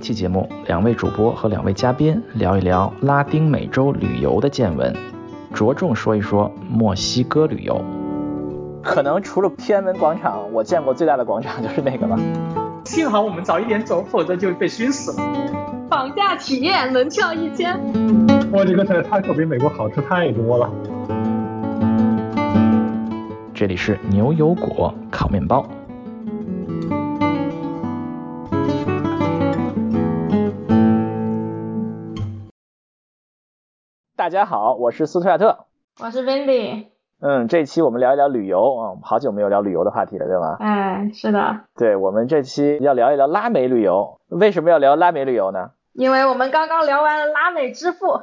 期节目，两位主播和两位嘉宾聊一聊拉丁美洲旅游的见闻，着重说一说墨西哥旅游。可能除了天安门广场，我见过最大的广场就是那个了。幸好我们早一点走，否则就被熏死了。绑架体验门票一千。哇，这个在泰国比美国好吃太多了。这里是牛油果烤面包。大家好，我是斯图亚特，我是 Wendy。嗯，这期我们聊一聊旅游啊，好久没有聊旅游的话题了，对吗？哎，是的。对，我们这期要聊一聊拉美旅游。为什么要聊拉美旅游呢？因为我们刚刚聊完了拉美支付。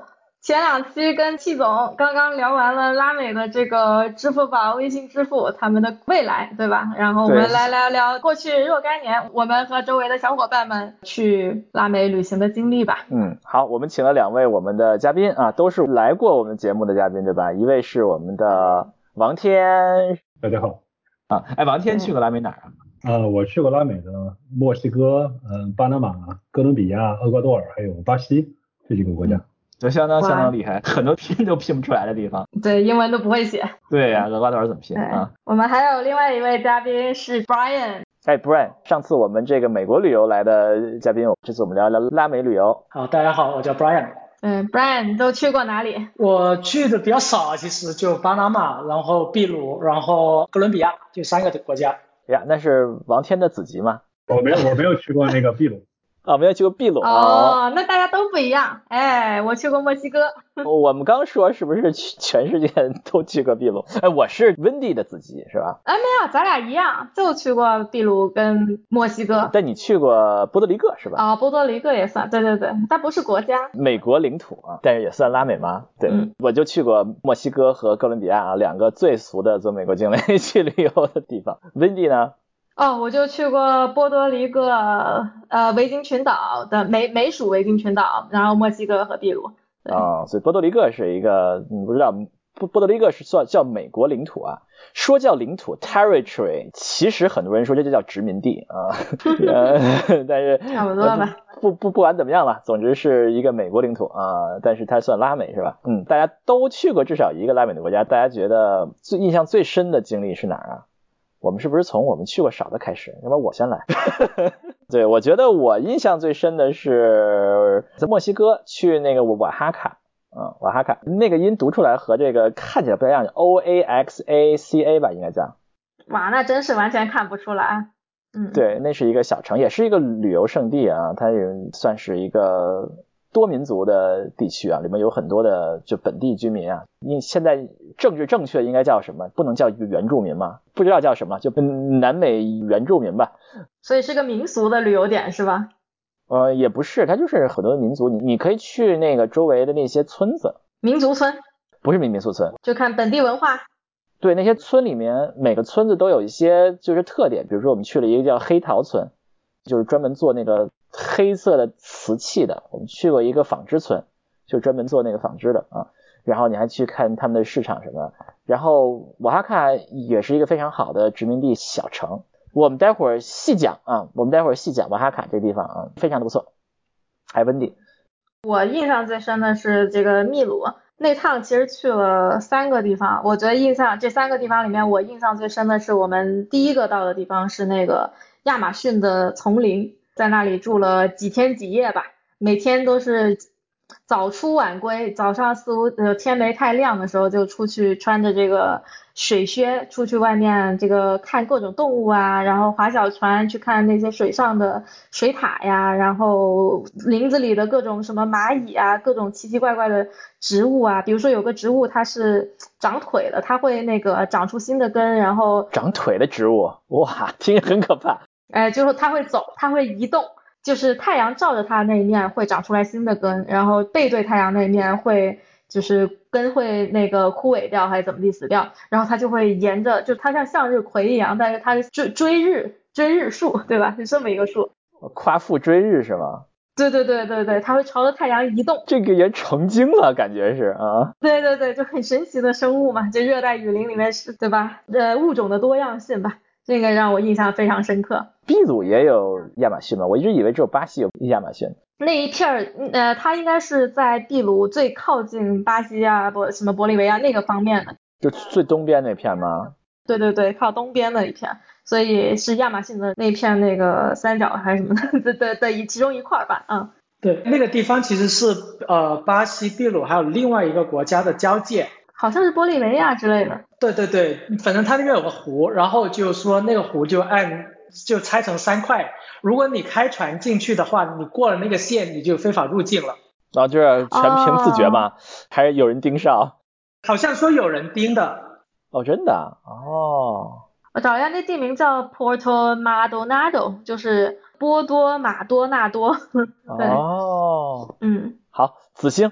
前两期跟戚总刚刚聊完了拉美的这个支付宝、微信支付他们的未来，对吧？然后我们来聊聊过去若干年我们和周围的小伙伴们去拉美旅行的经历吧。嗯，好，我们请了两位我们的嘉宾啊，都是来过我们节目的嘉宾，对吧？一位是我们的王天，大家好。啊，哎，王天去过拉美哪儿啊？呃，我去过拉美的墨西哥、嗯，巴拿马、哥伦比亚、厄瓜多尔还有巴西这几个国家。就相当相当厉害，很多拼都拼不出来的地方。对，英文都不会写。对呀，厄瓜多尔怎么拼啊？我们还有另外一位嘉宾是 Brian。哎，Brian，上次我们这个美国旅游来的嘉宾，这次我们聊聊拉美旅游。好，大家好，我叫 Brian。嗯，Brian 都去过哪里？我去的比较少，其实就巴拿马，然后秘鲁，然后哥伦比亚，就三个国家。哎呀，那是王天的子集吗？我没有，我没有去过那个秘鲁。啊，没有去过秘鲁哦，那大家都不一样。哎，我去过墨西哥。我们刚说是不是全世界都去过秘鲁？哎，我是 Wendy 的子集是吧？哎，没有，咱俩一样，就去过秘鲁跟墨西哥。但你去过波多黎各是吧？啊，波多黎各也算，对对对，它不是国家，美国领土啊，但是也算拉美吗？对，我就去过墨西哥和哥伦比亚啊，两个最俗的做美国境内 去旅游的地方。Wendy 呢？哦，我就去过波多黎各，呃，维京群岛的美美属维京群岛，然后墨西哥和秘鲁。啊，所以波多黎各是一个，你不知道，波波多黎各是算叫美国领土啊，说叫领土 territory，其实很多人说这就叫殖民地啊，但是差不多吧。不不不管怎么样了，总之是一个美国领土啊，但是它算拉美是吧？嗯，大家都去过至少一个拉美的国家，大家觉得最印象最深的经历是哪儿啊？我们是不是从我们去过少的开始？要不然我先来。对，我觉得我印象最深的是在墨西哥去那个瓦哈卡，嗯，瓦哈卡那个音读出来和这个看起来不太一样，O A X A C A 吧，应该叫。哇，那真是完全看不出来。嗯，对，那是一个小城，也是一个旅游胜地啊，它也算是一个。多民族的地区啊，里面有很多的就本地居民啊。因现在政治正确应该叫什么？不能叫原住民吗？不知道叫什么，就南美原住民吧。所以是个民俗的旅游点是吧？呃，也不是，它就是很多民族。你你可以去那个周围的那些村子。民族村？不是民民俗村，就看本地文化。对，那些村里面每个村子都有一些就是特点，比如说我们去了一个叫黑桃村，就是专门做那个。黑色的瓷器的，我们去过一个纺织村，就专门做那个纺织的啊。然后你还去看他们的市场什么。然后瓦哈卡也是一个非常好的殖民地小城。我们待会儿细讲啊，我们待会儿细讲瓦哈卡这地方啊，非常的不错。还温迪。我印象最深的是这个秘鲁那趟，其实去了三个地方。我觉得印象这三个地方里面，我印象最深的是我们第一个到的地方是那个亚马逊的丛林。在那里住了几天几夜吧，每天都是早出晚归，早上四五呃天没太亮的时候就出去，穿着这个水靴出去外面这个看各种动物啊，然后划小船去看那些水上的水獭呀，然后林子里的各种什么蚂蚁啊，各种奇奇怪怪的植物啊，比如说有个植物它是长腿的，它会那个长出新的根，然后长腿的植物，哇，听着很可怕。哎，就是它会走，它会移动，就是太阳照着它那一面会长出来新的根，然后背对太阳那一面会就是根会那个枯萎掉还是怎么地死掉，然后它就会沿着，就它像向日葵一样，但是它追追日追日树，对吧？是这么一个树。夸父追日是吗？对对对对对，它会朝着太阳移动。这个也成精了，感觉是啊。对对对，就很神奇的生物嘛，就热带雨林里面是，对吧？呃，物种的多样性吧。这个让我印象非常深刻。秘鲁也有亚马逊吗？我一直以为只有巴西有亚马逊。那一片儿，呃，它应该是在秘鲁最靠近巴西啊，不什么玻利维亚那个方面的，就最东边那片吗？对对对，靠东边的一片，所以是亚马逊的那片那个三角还是什么的 的的一其中一块吧，嗯。对，那个地方其实是呃巴西、秘鲁还有另外一个国家的交界，好像是玻利维亚之类的。对对对，反正它那边有个湖，然后就说那个湖就按就拆成三块，如果你开船进去的话，你过了那个线你就非法入境了。然后就是全凭自觉吗？还是有人盯梢？好像说有人盯的。哦，真的？哦。我找一下，那地名叫 Porto Maldonado，就是波多马多纳多。哦。嗯。好，子星。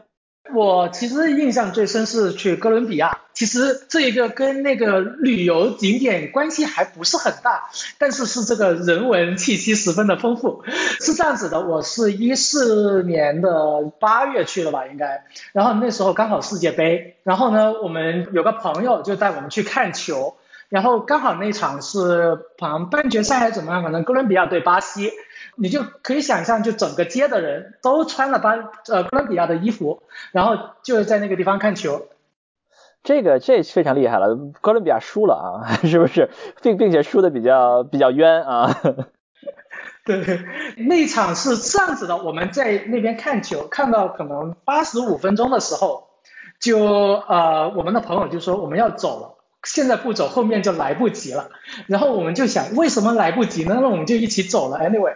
我其实印象最深是去哥伦比亚，其实这一个跟那个旅游景点关系还不是很大，但是是这个人文气息十分的丰富。是这样子的，我是一四年的八月去的吧，应该，然后那时候刚好世界杯，然后呢，我们有个朋友就带我们去看球。然后刚好那场是好像半决赛还是怎么样，反正哥伦比亚对巴西，你就可以想象，就整个街的人都穿了巴呃哥伦比亚的衣服，然后就是在那个地方看球。这个这非常厉害了，哥伦比亚输了啊，是不是？并并且输的比较比较冤啊。对，那场是这样子的，我们在那边看球，看到可能八十五分钟的时候，就呃我们的朋友就说我们要走了。现在不走，后面就来不及了。然后我们就想，为什么来不及呢？那我们就一起走了。Anyway，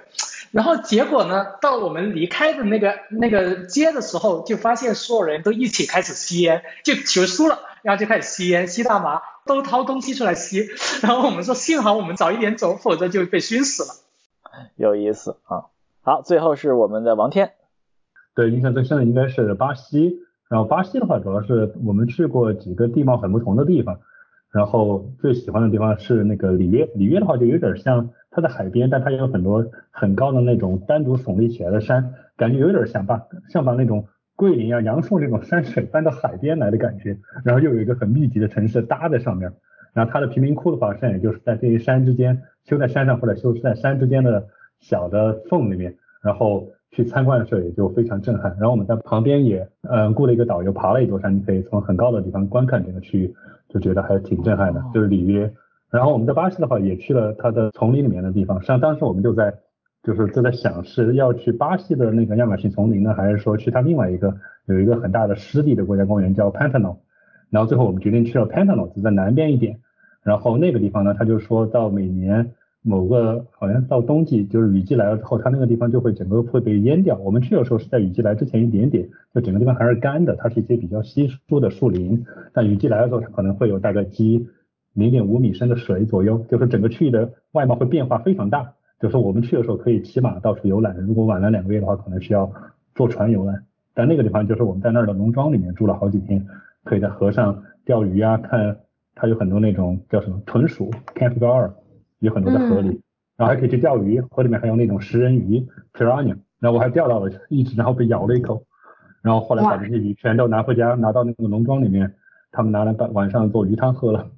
然后结果呢，到我们离开的那个那个街的时候，就发现所有人都一起开始吸烟，就球输了，然后就开始吸烟、吸大麻，都掏东西出来吸。然后我们说，幸好我们早一点走，否则就被熏死了。有意思啊。好，最后是我们的王天。对，印象最深的应该是巴西。然后巴西的话，主要是我们去过几个地貌很不同的地方。然后最喜欢的地方是那个里约，里约的话就有点像它在海边，但它有很多很高的那种单独耸立起来的山，感觉有点像把像把那种桂林啊、杨树这种山水搬到海边来的感觉。然后又有一个很密集的城市搭在上面，然后它的贫民窟的话，现在也就是在这些山之间修在山上或者修在山之间的小的缝里面，然后去参观的时候也就非常震撼。然后我们在旁边也嗯雇了一个导游，爬了一座山，你可以从很高的地方观看整个区域。就觉得还挺震撼的，就是里约。然后我们在巴西的话，也去了它的丛林里面的地方。像当时我们就在，就是就在想是要去巴西的那个亚马逊丛林呢，还是说去它另外一个有一个很大的湿地的国家公园叫 Pantano。然后最后我们决定去了 Pantano，就在南边一点。然后那个地方呢，他就说到每年。某个好像到冬季，就是雨季来了之后，它那个地方就会整个会被淹掉。我们去的时候是在雨季来之前一点点，就整个地方还是干的，它是一些比较稀疏的树林。但雨季来的时候，它可能会有大概积零点五米深的水左右，就是整个区域的外貌会变化非常大。就是我们去的时候可以骑马到处游览，如果晚了两个月的话，可能需要坐船游览。但那个地方就是我们在那儿的农庄里面住了好几天，可以在河上钓鱼啊，看它有很多那种叫什么豚鼠 c a m p g a r 有很多在河里，然后还可以去钓鱼，河里面还有那种食人鱼 piranha，然后我还钓到了一只，然后被咬了一口，然后后来把这些鱼全都拿回家，拿到那个农庄里面，他们拿来晚晚上做鱼汤喝了。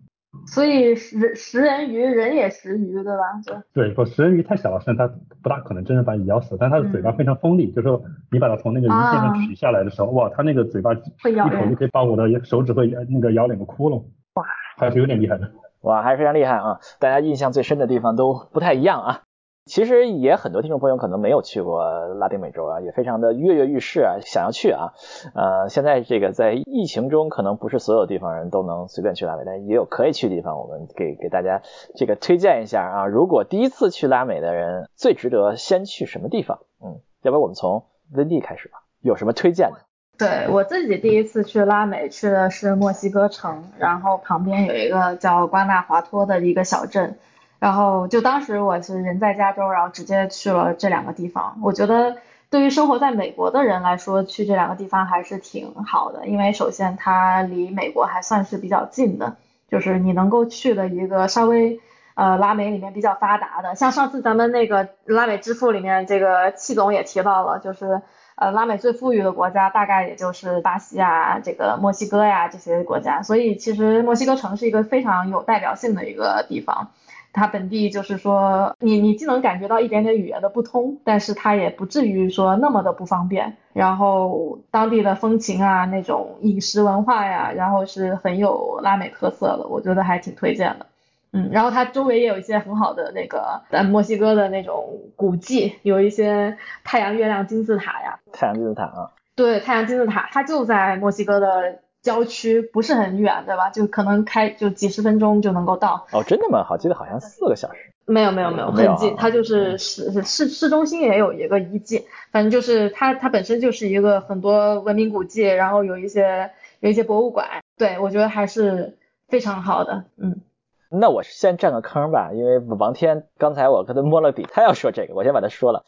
所以食食人鱼人也食鱼对吧？对，说食人鱼太小了，甚至它不大可能真的把你咬死，但它的嘴巴非常锋利，就是说你把它从那个鱼线上取下来的时候，哇，它那个嘴巴一口就可以把我的手指会那个咬两个窟窿，哇，还是有点厉害的。哇，还是非常厉害啊！大家印象最深的地方都不太一样啊。其实也很多听众朋友可能没有去过拉丁美洲啊，也非常的跃跃欲试啊，想要去啊。呃，现在这个在疫情中，可能不是所有地方人都能随便去拉美，但也有可以去的地方。我们给给大家这个推荐一下啊。如果第一次去拉美的人，最值得先去什么地方？嗯，要不然我们从温蒂开始吧，有什么推荐的？对我自己第一次去拉美，去的是墨西哥城，然后旁边有一个叫瓜纳华托的一个小镇，然后就当时我是人在加州，然后直接去了这两个地方。我觉得对于生活在美国的人来说，去这两个地方还是挺好的，因为首先它离美国还算是比较近的，就是你能够去的一个稍微呃拉美里面比较发达的，像上次咱们那个拉美之父里面这个戚总也提到了，就是。呃，拉美最富裕的国家大概也就是巴西啊，这个墨西哥呀这些国家，所以其实墨西哥城是一个非常有代表性的一个地方。它本地就是说，你你既能感觉到一点点语言的不通，但是它也不至于说那么的不方便。然后当地的风情啊，那种饮食文化呀，然后是很有拉美特色的，我觉得还挺推荐的。嗯，然后它周围也有一些很好的那个呃墨西哥的那种古迹，有一些太阳、月亮金字塔呀。太阳金字塔啊。对，太阳金字塔，它就在墨西哥的。郊区不是很远，对吧？就可能开就几十分钟就能够到。哦，真的吗？好，记得好像四个小时。没有没有没有，很近。它就是市市市中心也有一个遗迹，反正就是它它本身就是一个很多文明古迹，然后有一些有一些博物馆。对，我觉得还是非常好的。嗯。那我先占个坑吧，因为王天刚才我跟他摸了底，他要说这个，我先把他说了。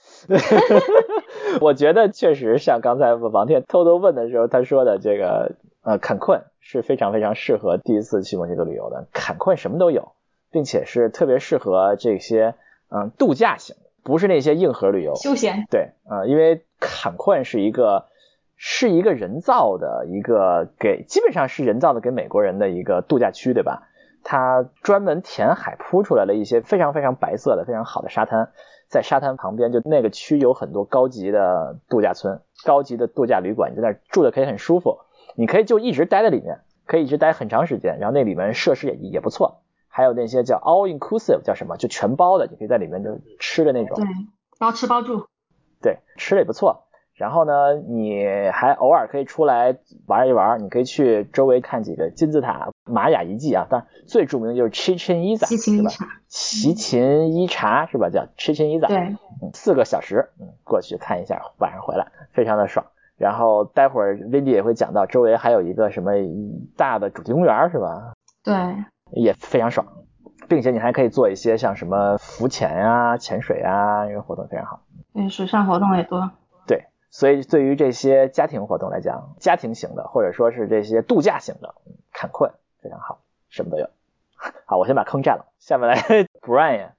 我觉得确实像刚才王天偷偷问的时候他说的这个。呃，坎昆是非常非常适合第一次去墨西哥旅游的。坎昆什么都有，并且是特别适合这些嗯度假型，不是那些硬核旅游。休闲。对，呃，因为坎昆是一个是一个人造的一个给基本上是人造的给美国人的一个度假区，对吧？它专门填海铺出来了一些非常非常白色的非常好的沙滩，在沙滩旁边就那个区有很多高级的度假村、高级的度假旅馆，你在那住的可以很舒服。你可以就一直待在里面，可以一直待很长时间，然后那里面设施也也不错，还有那些叫 all inclusive 叫什么，就全包的，你可以在里面就吃的那种。对，包吃包住。对，吃的也不错。然后呢，你还偶尔可以出来玩一玩，你可以去周围看几个金字塔、玛雅遗迹啊。当然，最著名的就是 Chichen Itza，是吧？齐秦伊察是吧？叫 Chichen Itza。对。四个小时，嗯，过去看一下，晚上回来，非常的爽。然后待会儿 Vindy 也会讲到，周围还有一个什么大的主题公园是吧？对，也非常爽，并且你还可以做一些像什么浮潜啊、潜水啊，这个活动非常好。对，水上活动也多。对，所以对于这些家庭活动来讲，家庭型的或者说是这些度假型的，坎昆非常好，什么都有。好，我先把坑占了，下面来 Brian。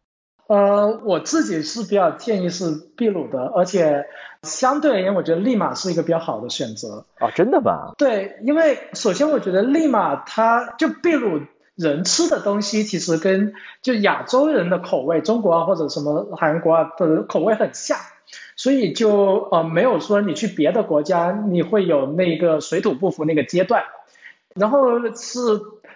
呃，我自己是比较建议是秘鲁的，而且相对而言，我觉得利马是一个比较好的选择。哦，真的吗？对，因为首先我觉得利马它就秘鲁人吃的东西其实跟就亚洲人的口味，中国啊或者什么韩国啊的口味很像，所以就呃没有说你去别的国家你会有那个水土不服那个阶段。然后是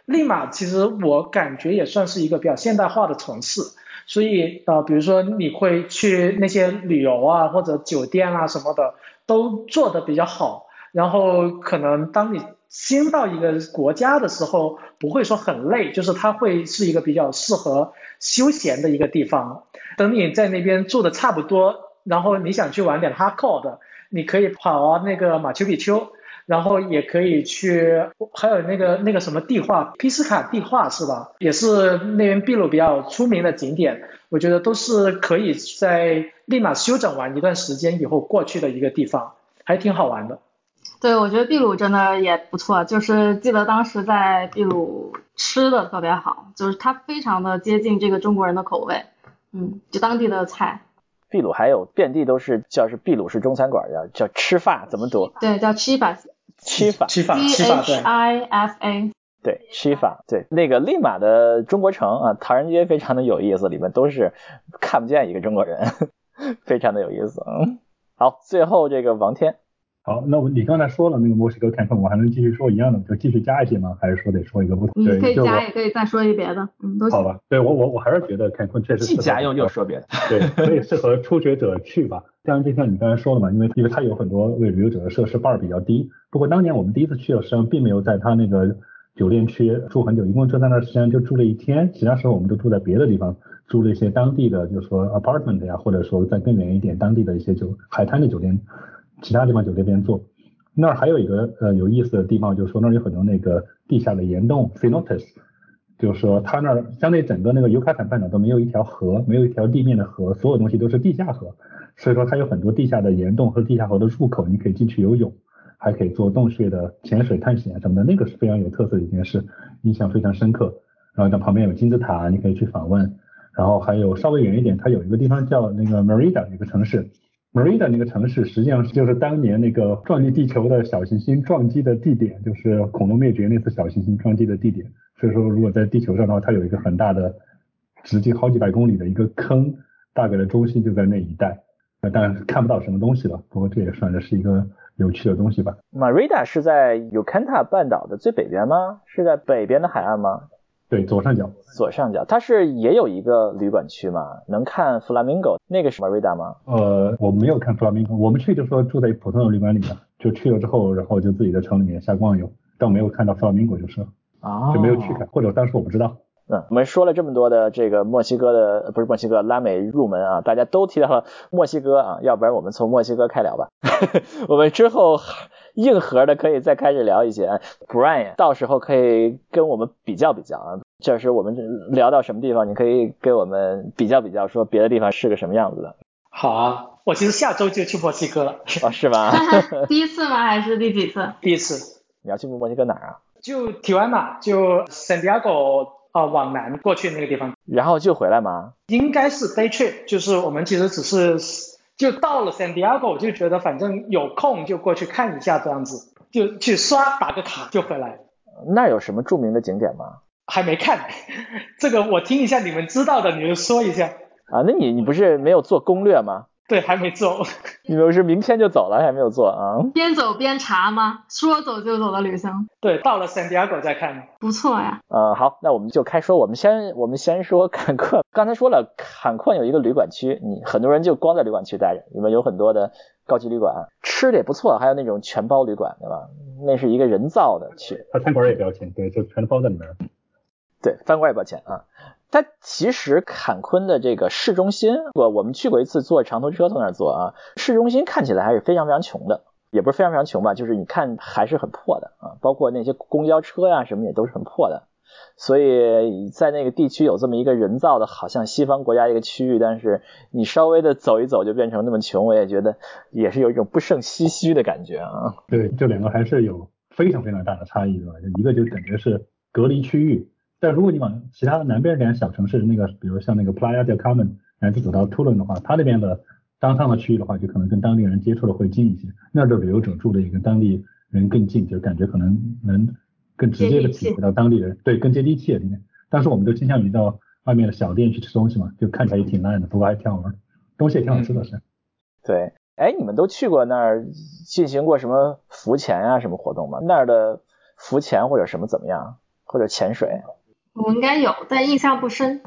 利马，其实我感觉也算是一个比较现代化的城市。所以呃，比如说你会去那些旅游啊，或者酒店啊什么的，都做的比较好。然后可能当你新到一个国家的时候，不会说很累，就是它会是一个比较适合休闲的一个地方。等你在那边住的差不多，然后你想去玩点 hardcore 的，你可以跑那个马丘比丘。然后也可以去，还有那个那个什么地画，皮斯卡地画是吧？也是那边秘鲁比较出名的景点，我觉得都是可以在立马休整完一段时间以后过去的一个地方，还挺好玩的。对，我觉得秘鲁真的也不错，就是记得当时在秘鲁吃的特别好，就是它非常的接近这个中国人的口味，嗯，就当地的菜。秘鲁还有遍地都是叫是秘鲁式中餐馆，叫叫吃法怎么读？对，叫吃法。七法，七法 H I F A，对，七法，对，那个利马的中国城啊，唐人街非常的有意思，里面都是看不见一个中国人，非常的有意思。嗯，好，最后这个王天。好，那我你刚才说了那个墨西哥坎昆，我还能继续说一样的，就继续加一些吗？还是说得说一个不同？你可以加，也可以再说一别的，嗯，都行。好吧，对我我我还是觉得坎昆确实既加又又说别的，对，可以适合初学者去吧。当然，就像你刚才说的嘛，因为因为它有很多为旅游者的设施 bar 比较低。不过当年我们第一次去的时候，并没有在它那个酒店区住很久，一共就在那时间就住了一天，其他时候我们都住在别的地方，住了一些当地的，就是说 apartment 呀，或者说再更远一点当地的一些酒海滩的酒店，其他地方就这边做。那儿还有一个呃有意思的地方，就是说那儿有很多那个地下的岩洞 cenotes，就是说它那儿相对整个那个尤卡坦半岛都没有一条河，没有一条地面的河，所有东西都是地下河，所以说它有很多地下的岩洞和地下河的入口，你可以进去游泳，还可以做洞穴的潜水探险什么的，那个是非常有特色的一件事，印象非常深刻。然后在旁边有金字塔，你可以去访问。然后还有稍微远一点，它有一个地方叫那个 Merida 一个城市。Merida 那个城市实际上就是当年那个撞击地球的小行星撞击的地点，就是恐龙灭绝那次小行星撞击的地点。所以说，如果在地球上的话，它有一个很大的直径好几百公里的一个坑，大概的中心就在那一带。那当然看不到什么东西了，不过这也算的是一个有趣的东西吧。Marida 是在 Yucatan 半岛的最北边吗？是在北边的海岸吗？对，左上角。左上角，它是也有一个旅馆区嘛，能看 Flamingo，那个是 Marida 吗？呃，我没有看 Flamingo，我们去就说住在普通的旅馆里面，就去了之后，然后就自己在城里面瞎逛游，但没有看到 Flamingo 就是，啊，就没有去看，或者当时我不知道。嗯，我们说了这么多的这个墨西哥的，不是墨西哥，拉美入门啊，大家都提到了墨西哥啊，要不然我们从墨西哥开聊吧。我们之后硬核的可以再开始聊一些，Brian 到时候可以跟我们比较比较啊，这是我们聊到什么地方，你可以给我们比较比较，说别的地方是个什么样子的。好啊，我其实下周就去墨西哥了。哦，是吗？第一次吗？还是第几次？第一次。你要去墨西哥哪儿啊？就提湾嘛，就 San Diego。啊，往南过去那个地方，然后就回来吗？应该是 day trip，就是我们其实只是就到了 San Diego，就觉得反正有空就过去看一下这样子，就去刷打个卡就回来。那有什么著名的景点吗？还没看，这个我听一下你们知道的，你就说一下。啊，那你你不是没有做攻略吗？对，还没做。你们是明天就走了，还没有做啊？边走边查吗？说走就走的旅行？对，到了 San Diego 再看。不错呀。嗯，好，那我们就开说。我们先我们先说坎昆。刚才说了，坎昆有一个旅馆区，你很多人就光在旅馆区待着，里面有很多的高级旅馆，吃的也不错，还有那种全包旅馆，对吧？那是一个人造的区。它餐馆也不要钱，对，就全都包在里面。对，饭馆也不要钱啊。它其实坎昆的这个市中心，我我们去过一次，坐长途车从那儿坐啊，市中心看起来还是非常非常穷的，也不是非常非常穷吧，就是你看还是很破的啊，包括那些公交车呀什么也都是很破的，所以在那个地区有这么一个人造的，好像西方国家一个区域，但是你稍微的走一走就变成那么穷，我也觉得也是有一种不胜唏嘘的感觉啊。对，这两个还是有非常非常大的差异，对吧？一个就感觉是隔离区域。但如果你往其他的南边点小城市，那个比如像那个 Playa del Carmen，然后走到 Tulum 的话，它那边的当趟的区域的话，就可能跟当地人接触的会近一些，那儿的旅游者住的也跟当地人更近，就感觉可能能更直接的体会到当地人，对，更接地气一点。但是我们都倾向于到外面的小店去吃东西嘛，就看起来也挺烂的，不过还挺好玩，东西也挺好吃的是。对，哎，你们都去过那儿进行过什么浮潜啊什么活动吗？那儿的浮潜或者什么怎么样，或者潜水？我应该有，但印象不深。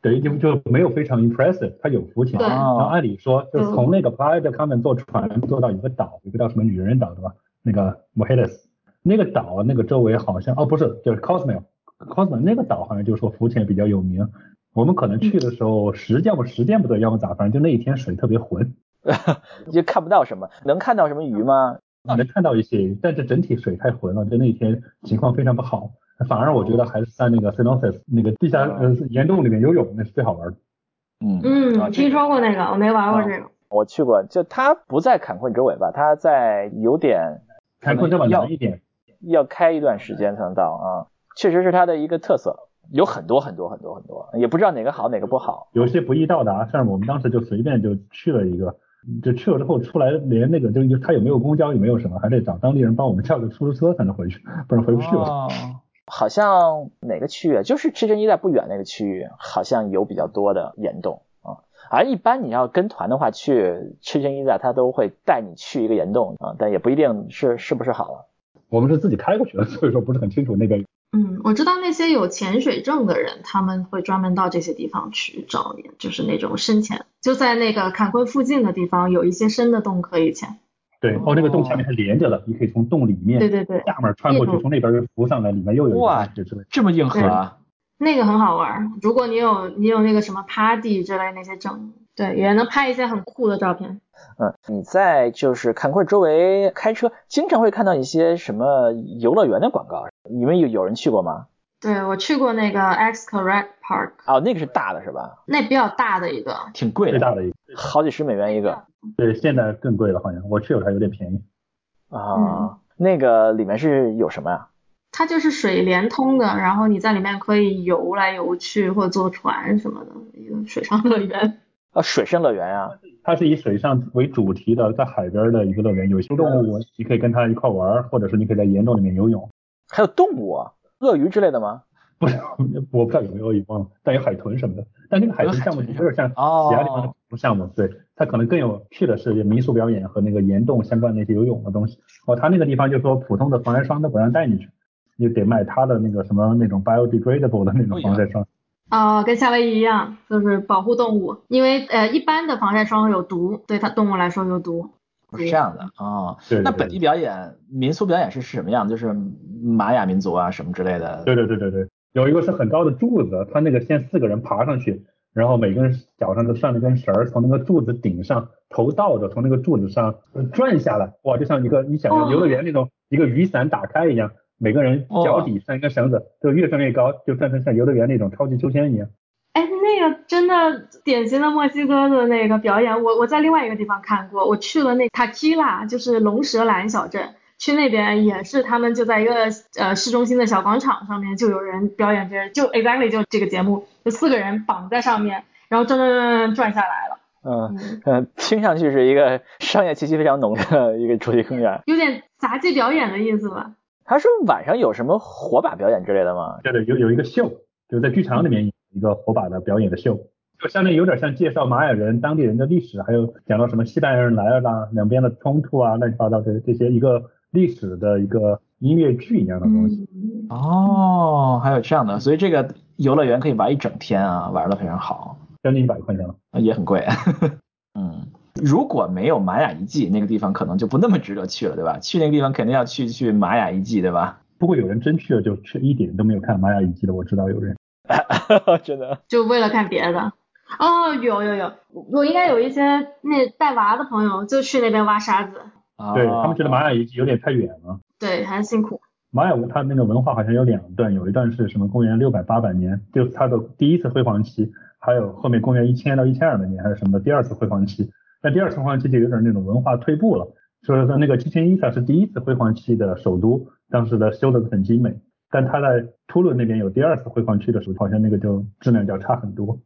对，就就没有非常 impressive。它有浮潜，然后按理说，就从那个 Playa del Carmen 坐船坐到一个岛，一个叫什么女人岛对吧？那个 Mujeres，那个岛那个周围好像，哦不是，就是 Cozumel，Cozumel 那个岛好像就说浮潜比较有名。我们可能去的时候时间不时间不对，要么咋？反正就那一天水特别浑，就看不到什么。能看到什么鱼吗？能看到一些，但是整体水太浑了，就那一天情况非常不好。反而我觉得还是在那个 Cenotes 那个地下呃岩洞里面游泳，那是最好玩的。嗯嗯，听说过那个，我没玩过这个。我去过，就它不在坎昆周围吧，它在有点坎昆这么远一点，要开一段时间才能到啊。确实是它的一个特色，有很多很多很多很多，也不知道哪个好哪个不好。有些不易到达，像我们当时就随便就去了一个，就去了之后出来连那个就他有没有公交也没有什么，还得找当地人帮我们叫个出租车才能回去，不然回不去了。好像哪个区域，就是赤城一带不远那个区域，好像有比较多的岩洞啊。而一般你要跟团的话，去赤城一带，他都会带你去一个岩洞啊，但也不一定是是不是好了。我们是自己开过去的，所以说不是很清楚那边。嗯，我知道那些有潜水证的人，他们会专门到这些地方去找，就是那种深潜，就在那个坎昆附近的地方，有一些深的洞可以潜。对，哦，那个洞下面是连着的，你可以从洞里面，对对对，下面穿过去，从那边又浮上来，里面又有哇，这这么硬核啊！那个很好玩，如果你有你有那个什么 party 之类那些证，对，也能拍一些很酷的照片。嗯，你在就是坎昆周围开车，经常会看到一些什么游乐园的广告，你们有有人去过吗？对，我去过那个 Xcaret Park。哦，那个是大的是吧？那比较大的一个，挺贵的，最大的一个，好几十美元一个。对，现在更贵了，好像我去了还有点便宜。啊，那个里面是有什么呀？它就是水连通的，然后你在里面可以游来游去或者坐船什么的，一个水上乐园。啊，水上乐园呀？它是以水上为主题的，在海边的一个乐园，有些动物你可以跟它一块玩，或者是你可以在岩洞里面游泳。还有动物？鳄鱼之类的吗？不是，我不知道有没有，也忘了，但有海豚什么的。但那个海豚项目有点像其他地方的项目，对，它可能更有趣的是民俗表演和那个岩洞相关的那些游泳的东西。哦，它那个地方就说普通的防晒霜都不让带进去，你得买它的那个什么那种 biodegradable 的那种防晒霜。哦，跟夏威夷一样，就是保护动物，因为呃一般的防晒霜有毒，对它动物来说有毒。是这样的啊，对。那本地表演、民俗表演是什么样？就是玛雅民族啊什么之类的。对对对对对。有一个是很高的柱子，他那个先四个人爬上去，然后每个人脚上都拴了根绳儿，从那个柱子顶上头倒着从那个柱子上转下来，哇，就像一个你想象游乐园那种一个雨伞打开一样，每个人脚底拴一根绳子，就越转越高，就转成像游乐园那种超级秋千一样。哎，那个真的典型的墨西哥的那个表演，我我在另外一个地方看过，我去了那塔基拉，就是龙舌兰小镇。去那边也是，他们就在一个呃市中心的小广场上面，就有人表演这，就 exactly 就这个节目，就四个人绑在上面，然后转转转转转下来了。嗯嗯，听上去是一个商业气息非常浓的一个主题公园，有点杂技表演的意思吧？他说晚上有什么火把表演之类的吗？对对，有有一个秀，就在剧场里面一个火把的表演的秀，就相当于有点像介绍玛雅人当地人的历史，还有讲到什么西班牙人来了啦，两边的冲突啊，乱七八糟的这些一个。历史的一个音乐剧一样的东西哦，还有这样的，所以这个游乐园可以玩一整天啊，玩的非常好，将近一百块钱了，也很贵。嗯，如果没有玛雅遗迹，那个地方可能就不那么值得去了，对吧？去那个地方肯定要去去玛雅遗迹，对吧？不过有人真去了，就去一点都没有看玛雅遗迹的，我知道有人，真的，就为了看别的。哦，有有有，我应该有一些那带娃的朋友就去那边挖沙子。对他们觉得玛雅遗迹有点太远了，对，还是辛苦。玛雅文它那个文化好像有两段，有一段是什么公元六百八百年，就是它的第一次辉煌期，还有后面公元一千到一千二百年还是什么的第二次辉煌期。那第二次辉煌期就有点那种文化退步了，所以说那个七千伊萨是第一次辉煌期的首都，当时的修的很精美，但它在突伦那边有第二次辉煌期的时候，好像那个就质量就要差很多。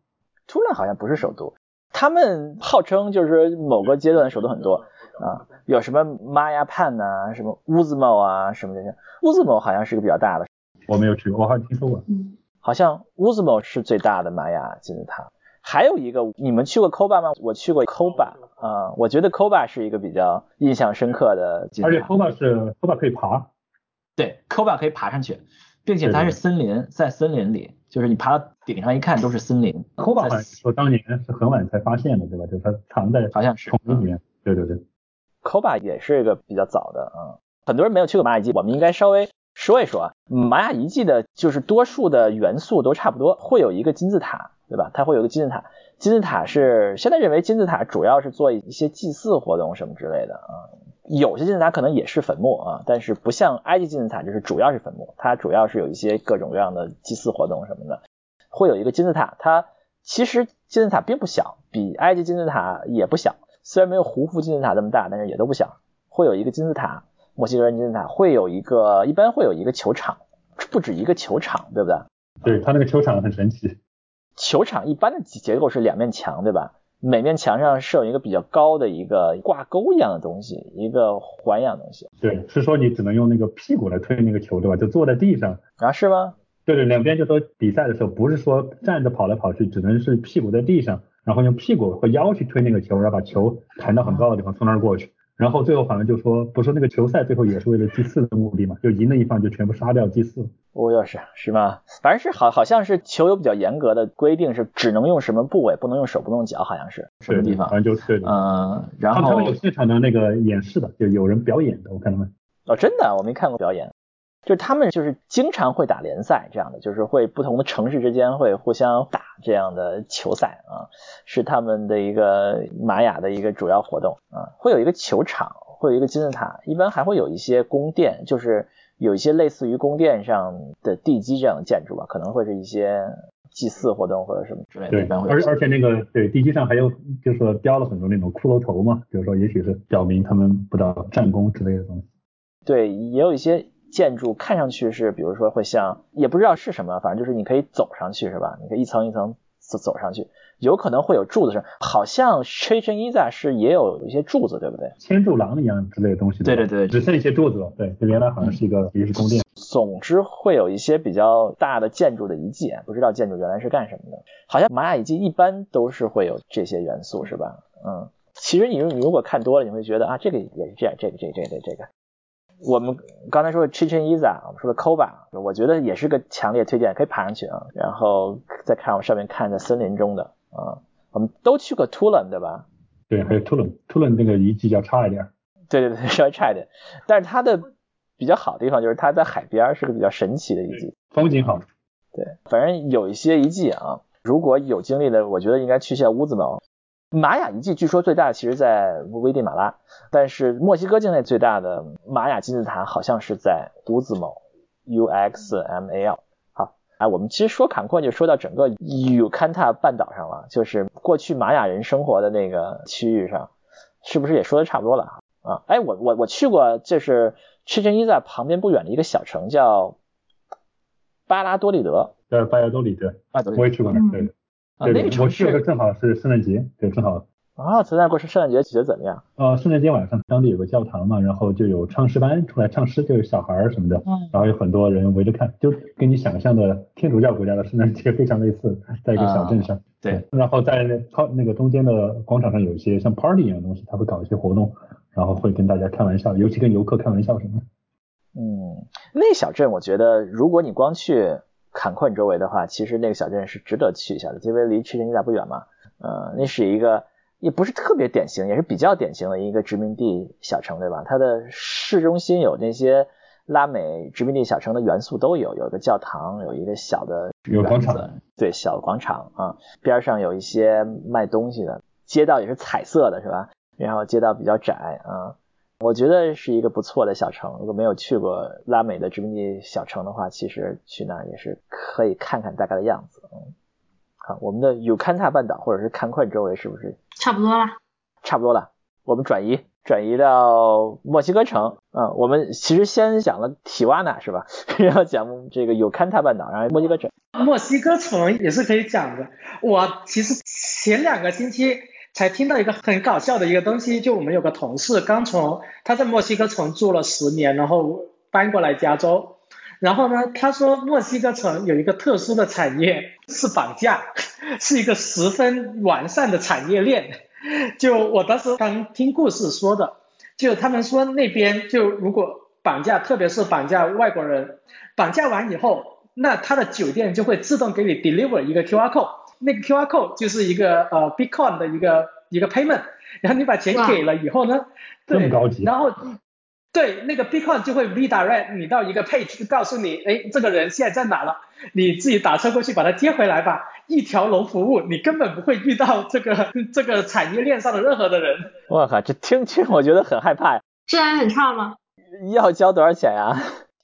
突伦好像不是首都，他们号称就是某个阶段的首都很多。啊，有什么玛雅畔呐，什么乌兹莫啊，什么这些。乌兹莫好像是一个比较大的，我没有去过，我好像听说过。嗯，好像乌兹莫是最大的玛雅金字塔。还有一个，你们去过 Koba 吗？我去过 Koba 啊，我觉得 Koba 是一个比较印象深刻的金字塔。而且 Koba 是 Koba 可以爬，对，Koba 可以爬上去，并且它是森林，在森林里，就是你爬到顶上一看都是森林。Koba 说当年是很晚才发现的，对吧？就是它藏在好像是里面。对对对。Koba 也是一个比较早的啊，很多人没有去过玛雅遗迹，我们应该稍微说一说啊。玛雅遗迹的就是多数的元素都差不多，会有一个金字塔，对吧？它会有一个金字塔，金字塔是现在认为金字塔主要是做一些祭祀活动什么之类的啊。有些金字塔可能也是坟墓啊，但是不像埃及金字塔就是主要是坟墓，它主要是有一些各种各样的祭祀活动什么的。会有一个金字塔，它其实金字塔并不小，比埃及金字塔也不小。虽然没有胡夫金字塔这么大，但是也都不小。会有一个金字塔，墨西哥人金字塔会有一个，一般会有一个球场，不止一个球场，对不对？对，它那个球场很神奇。球场一般的结构是两面墙，对吧？每面墙上设有一个比较高的一个挂钩一样的东西，一个环一样的东西。对，是说你只能用那个屁股来推那个球，对吧？就坐在地上啊？是吗？对对，两边就说比赛的时候不是说站着跑来跑去，只能是屁股在地上。然后用屁股和腰去推那个球，然后把球弹到很高的地方，从那儿过去。然后最后好像就说，不是那个球赛最后也是为了祭祀的目的嘛，就赢的一方就全部杀掉祭祀。哦，又是是吗？反正是好，好像是球有比较严格的规定，是只能用什么部位，不能用手，不能用脚，好像是什么地方？反正就是。嗯，然后他们有现场的那个演示的，就有人表演的，我看他们。哦，真的，我没看过表演。就是他们就是经常会打联赛这样的，就是会不同的城市之间会互相打这样的球赛啊，是他们的一个玛雅的一个主要活动啊。会有一个球场，会有一个金字塔，一般还会有一些宫殿，就是有一些类似于宫殿上的地基这样的建筑吧，可能会是一些祭祀活动或者什么之类的。对，而而且那个对地基上还有就是说雕了很多那种骷髅头嘛，就是说也许是表明他们不知道战功之类的东西。对，也有一些。建筑看上去是，比如说会像，也不知道是什么，反正就是你可以走上去，是吧？你可以一层一层走走上去，有可能会有柱子上，好像 Chichen Itza 是也有一些柱子，对不对？千柱廊一样之类的东西。对对对，只剩一些柱子了。对，这原来好像是一个也是宫殿。总之会有一些比较大的建筑的遗迹，不知道建筑原来是干什么的。好像玛雅遗迹一般都是会有这些元素，是吧？嗯，其实你你如果看多了，你会觉得啊，这个也是这样，这个这个这个这个。我们刚才说的 Chichen Itza，我们说的 Koba，我觉得也是个强烈推荐，可以爬上去啊。然后再看我上面看的森林中的啊，我们都去过 Tulum 对吧？对，还有 Tulum，Tulum 那个遗迹要差一点。对对对，稍微差一点，但是它的比较好的地方就是它在海边，是个比较神奇的遗迹，风景好。对，反正有一些遗迹啊，如果有精力的，我觉得应该去一下乌兹毛。玛雅遗迹据说最大的其实在危地马拉，但是墨西哥境内最大的玛雅金字塔好像是在乌兹某 U X M A L。好，哎，我们其实说坎昆就说到整个尤坎塔半岛上了，就是过去玛雅人生活的那个区域上，是不是也说的差不多了啊？哎，我我我去过，就是赤城伊在旁边不远的一个小城叫巴拉多利德。对，巴拉多利德，我也去过那，对。啊，那个城市正好是圣诞节，对，正好。啊，在那过是圣诞节，觉得怎么样？呃，圣诞节晚上当地有个教堂嘛，然后就有唱诗班出来唱诗，就是小孩儿什么的，然后有很多人围着看，就跟你想象的天主教国家的圣诞节非常类似，在一个小镇上。对。然后在那超那个中间的广场上有一些像 party 一样的东西，他会搞一些活动，然后会跟大家开玩笑，尤其跟游客开玩笑什么的。嗯，那小镇我觉得，如果你光去。坎昆周围的话，其实那个小镇是值得去一下的，因为离赤城伊达不远嘛。呃，那是一个也不是特别典型，也是比较典型的一个殖民地小城，对吧？它的市中心有那些拉美殖民地小城的元素都有，有一个教堂，有一个小的有广场，对，小广场啊，边上有一些卖东西的，街道也是彩色的，是吧？然后街道比较窄啊。我觉得是一个不错的小城。如果没有去过拉美的殖民地小城的话，其实去那儿也是可以看看大概的样子。嗯，好，我们的尤坎塔半岛或者是坎昆周围是不是差不多了？差不多了，我们转移转移到墨西哥城。嗯，我们其实先讲了提瓦纳是吧？然后讲这个尤坎塔半岛，然后墨西哥城。墨西哥城也是可以讲的。我其实前两个星期。才听到一个很搞笑的一个东西，就我们有个同事刚从他在墨西哥城住了十年，然后搬过来加州，然后呢，他说墨西哥城有一个特殊的产业是绑架，是一个十分完善的产业链。就我当时刚听故事说的，就他们说那边就如果绑架，特别是绑架外国人，绑架完以后，那他的酒店就会自动给你 deliver 一个 QR code。那个 QR code 就是一个呃 Bitcoin 的一个一个 payment，然后你把钱给了以后呢，这么，高级，然后对那个 Bitcoin 就会 redirect 你到一个 page，告诉你，哎，这个人现在在哪了，你自己打车过去把他接回来吧，一条龙服务，你根本不会遇到这个 这个产业链上的任何的人。我靠，这听听我觉得很害怕呀。治安很差吗？要交多少钱呀？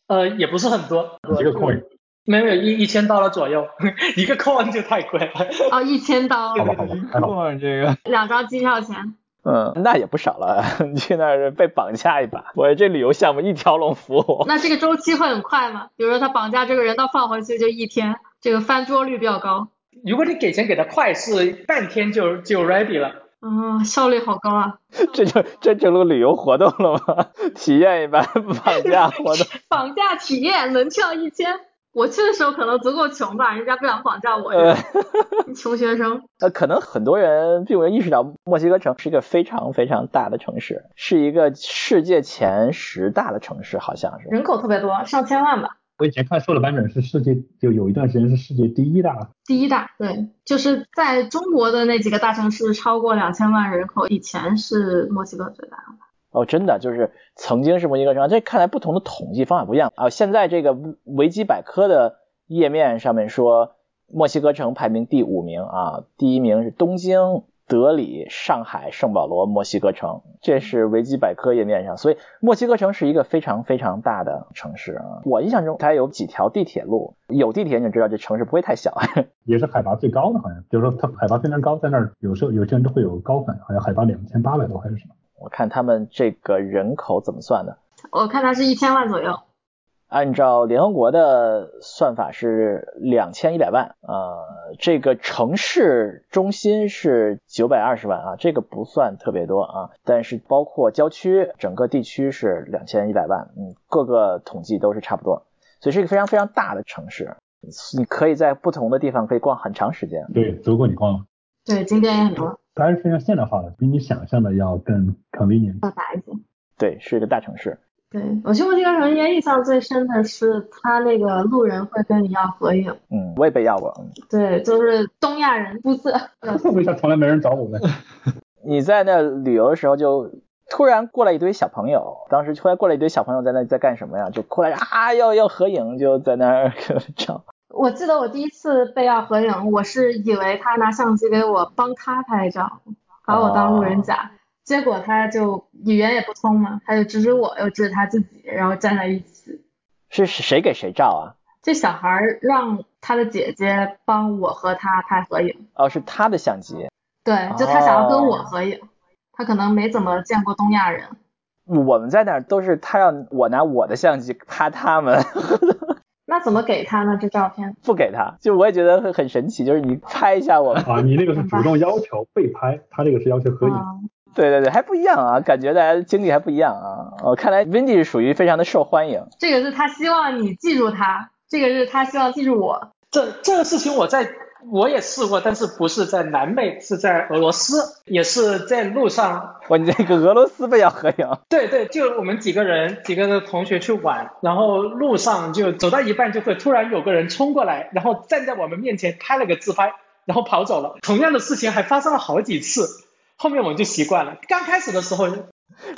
呃，也不是很多，一个 coin。没有一一千刀了左右，一个 coin 就太贵了。哦，一千刀，好吧好吧，这个两张机票钱。嗯，那也不少了。你去那儿被绑架一把，我这旅游项目一条龙服务。那这个周期会很快吗？比如说他绑架这个人到放回去就一天，这个翻桌率比较高。如果你给钱给的快，是半天就就 ready 了。哦，效率好高啊！这就真成了旅游活动了吗？体验一把绑架活动。绑架体验，门票一千。我去的时候可能足够穷吧，人家不想绑架我，穷学生。呃，可能很多人并没有意识到，墨西哥城是一个非常非常大的城市，是一个世界前十大的城市，好像是。人口特别多，上千万吧。我以前看说的版本是世界，就有一段时间是世界第一大。第一大，对，就是在中国的那几个大城市超过两千万人口以前是墨西哥最大的。哦，真的就是曾经是墨西哥城，这看来不同的统计方法不一样啊。现在这个维基百科的页面上面说，墨西哥城排名第五名啊，第一名是东京、德里、上海、圣保罗、墨西哥城，这是维基百科页面上。所以墨西哥城是一个非常非常大的城市啊。我印象中它有几条地铁路，有地铁你就知道这城市不会太小。也是海拔最高的，好像就是说它海拔非常高，在那儿有时候有些人都会有高反，好像海拔两千八百多还是什么。我看他们这个人口怎么算的？我看它是一千万左右。按照联合国的算法是两千一百万。呃，这个城市中心是九百二十万啊，这个不算特别多啊。但是包括郊区，整个地区是两千一百万。嗯，各个统计都是差不多。所以是一个非常非常大的城市，你可以在不同的地方可以逛很长时间。对，足够你逛了。对，景点也很多。它还是非常现代化的，比你想象的要更 convenient。要大一些。对，是一个大城市。对我去墨西哥城，应该印象最深的是他那个路人会跟你要合影。嗯，我也被要过。对，就是东亚人肤色。为啥从来没人找我呢？你在那旅游的时候，就突然过来一堆小朋友，当时突然过来一堆小朋友在那在干什么呀？就过来啊，要要合影，就在那儿 照。我记得我第一次被要合影，我是以为他拿相机给我帮他拍照，把我当路人甲。结果他就语言也不通嘛，他就指指我，又指指他自己，然后站在一起。是谁给谁照啊？这小孩让他的姐姐帮我和他拍合影。哦，是他的相机。对，就他想要跟我合影，他可能没怎么见过东亚人。我们在那儿都是他要我拿我的相机拍他们。那怎么给他呢？这照片？不给他，就我也觉得很很神奇，就是你拍一下我。啊，你那个是主动要求被拍，他这个是要求合影。对对对，还不一样啊，感觉大家经历还不一样啊。哦，看来 Wendy 是属于非常的受欢迎。这个是他希望你记住他，这个是他希望记住我。这这个事情我在我也试过，但是不是在南美，是在俄罗斯，也是在路上。哇，你这个俄罗斯不要合影？对对，就我们几个人，几个同学去玩，然后路上就走到一半，就会突然有个人冲过来，然后站在我们面前拍了个自拍，然后跑走了。同样的事情还发生了好几次。后面我们就习惯了，刚开始的时候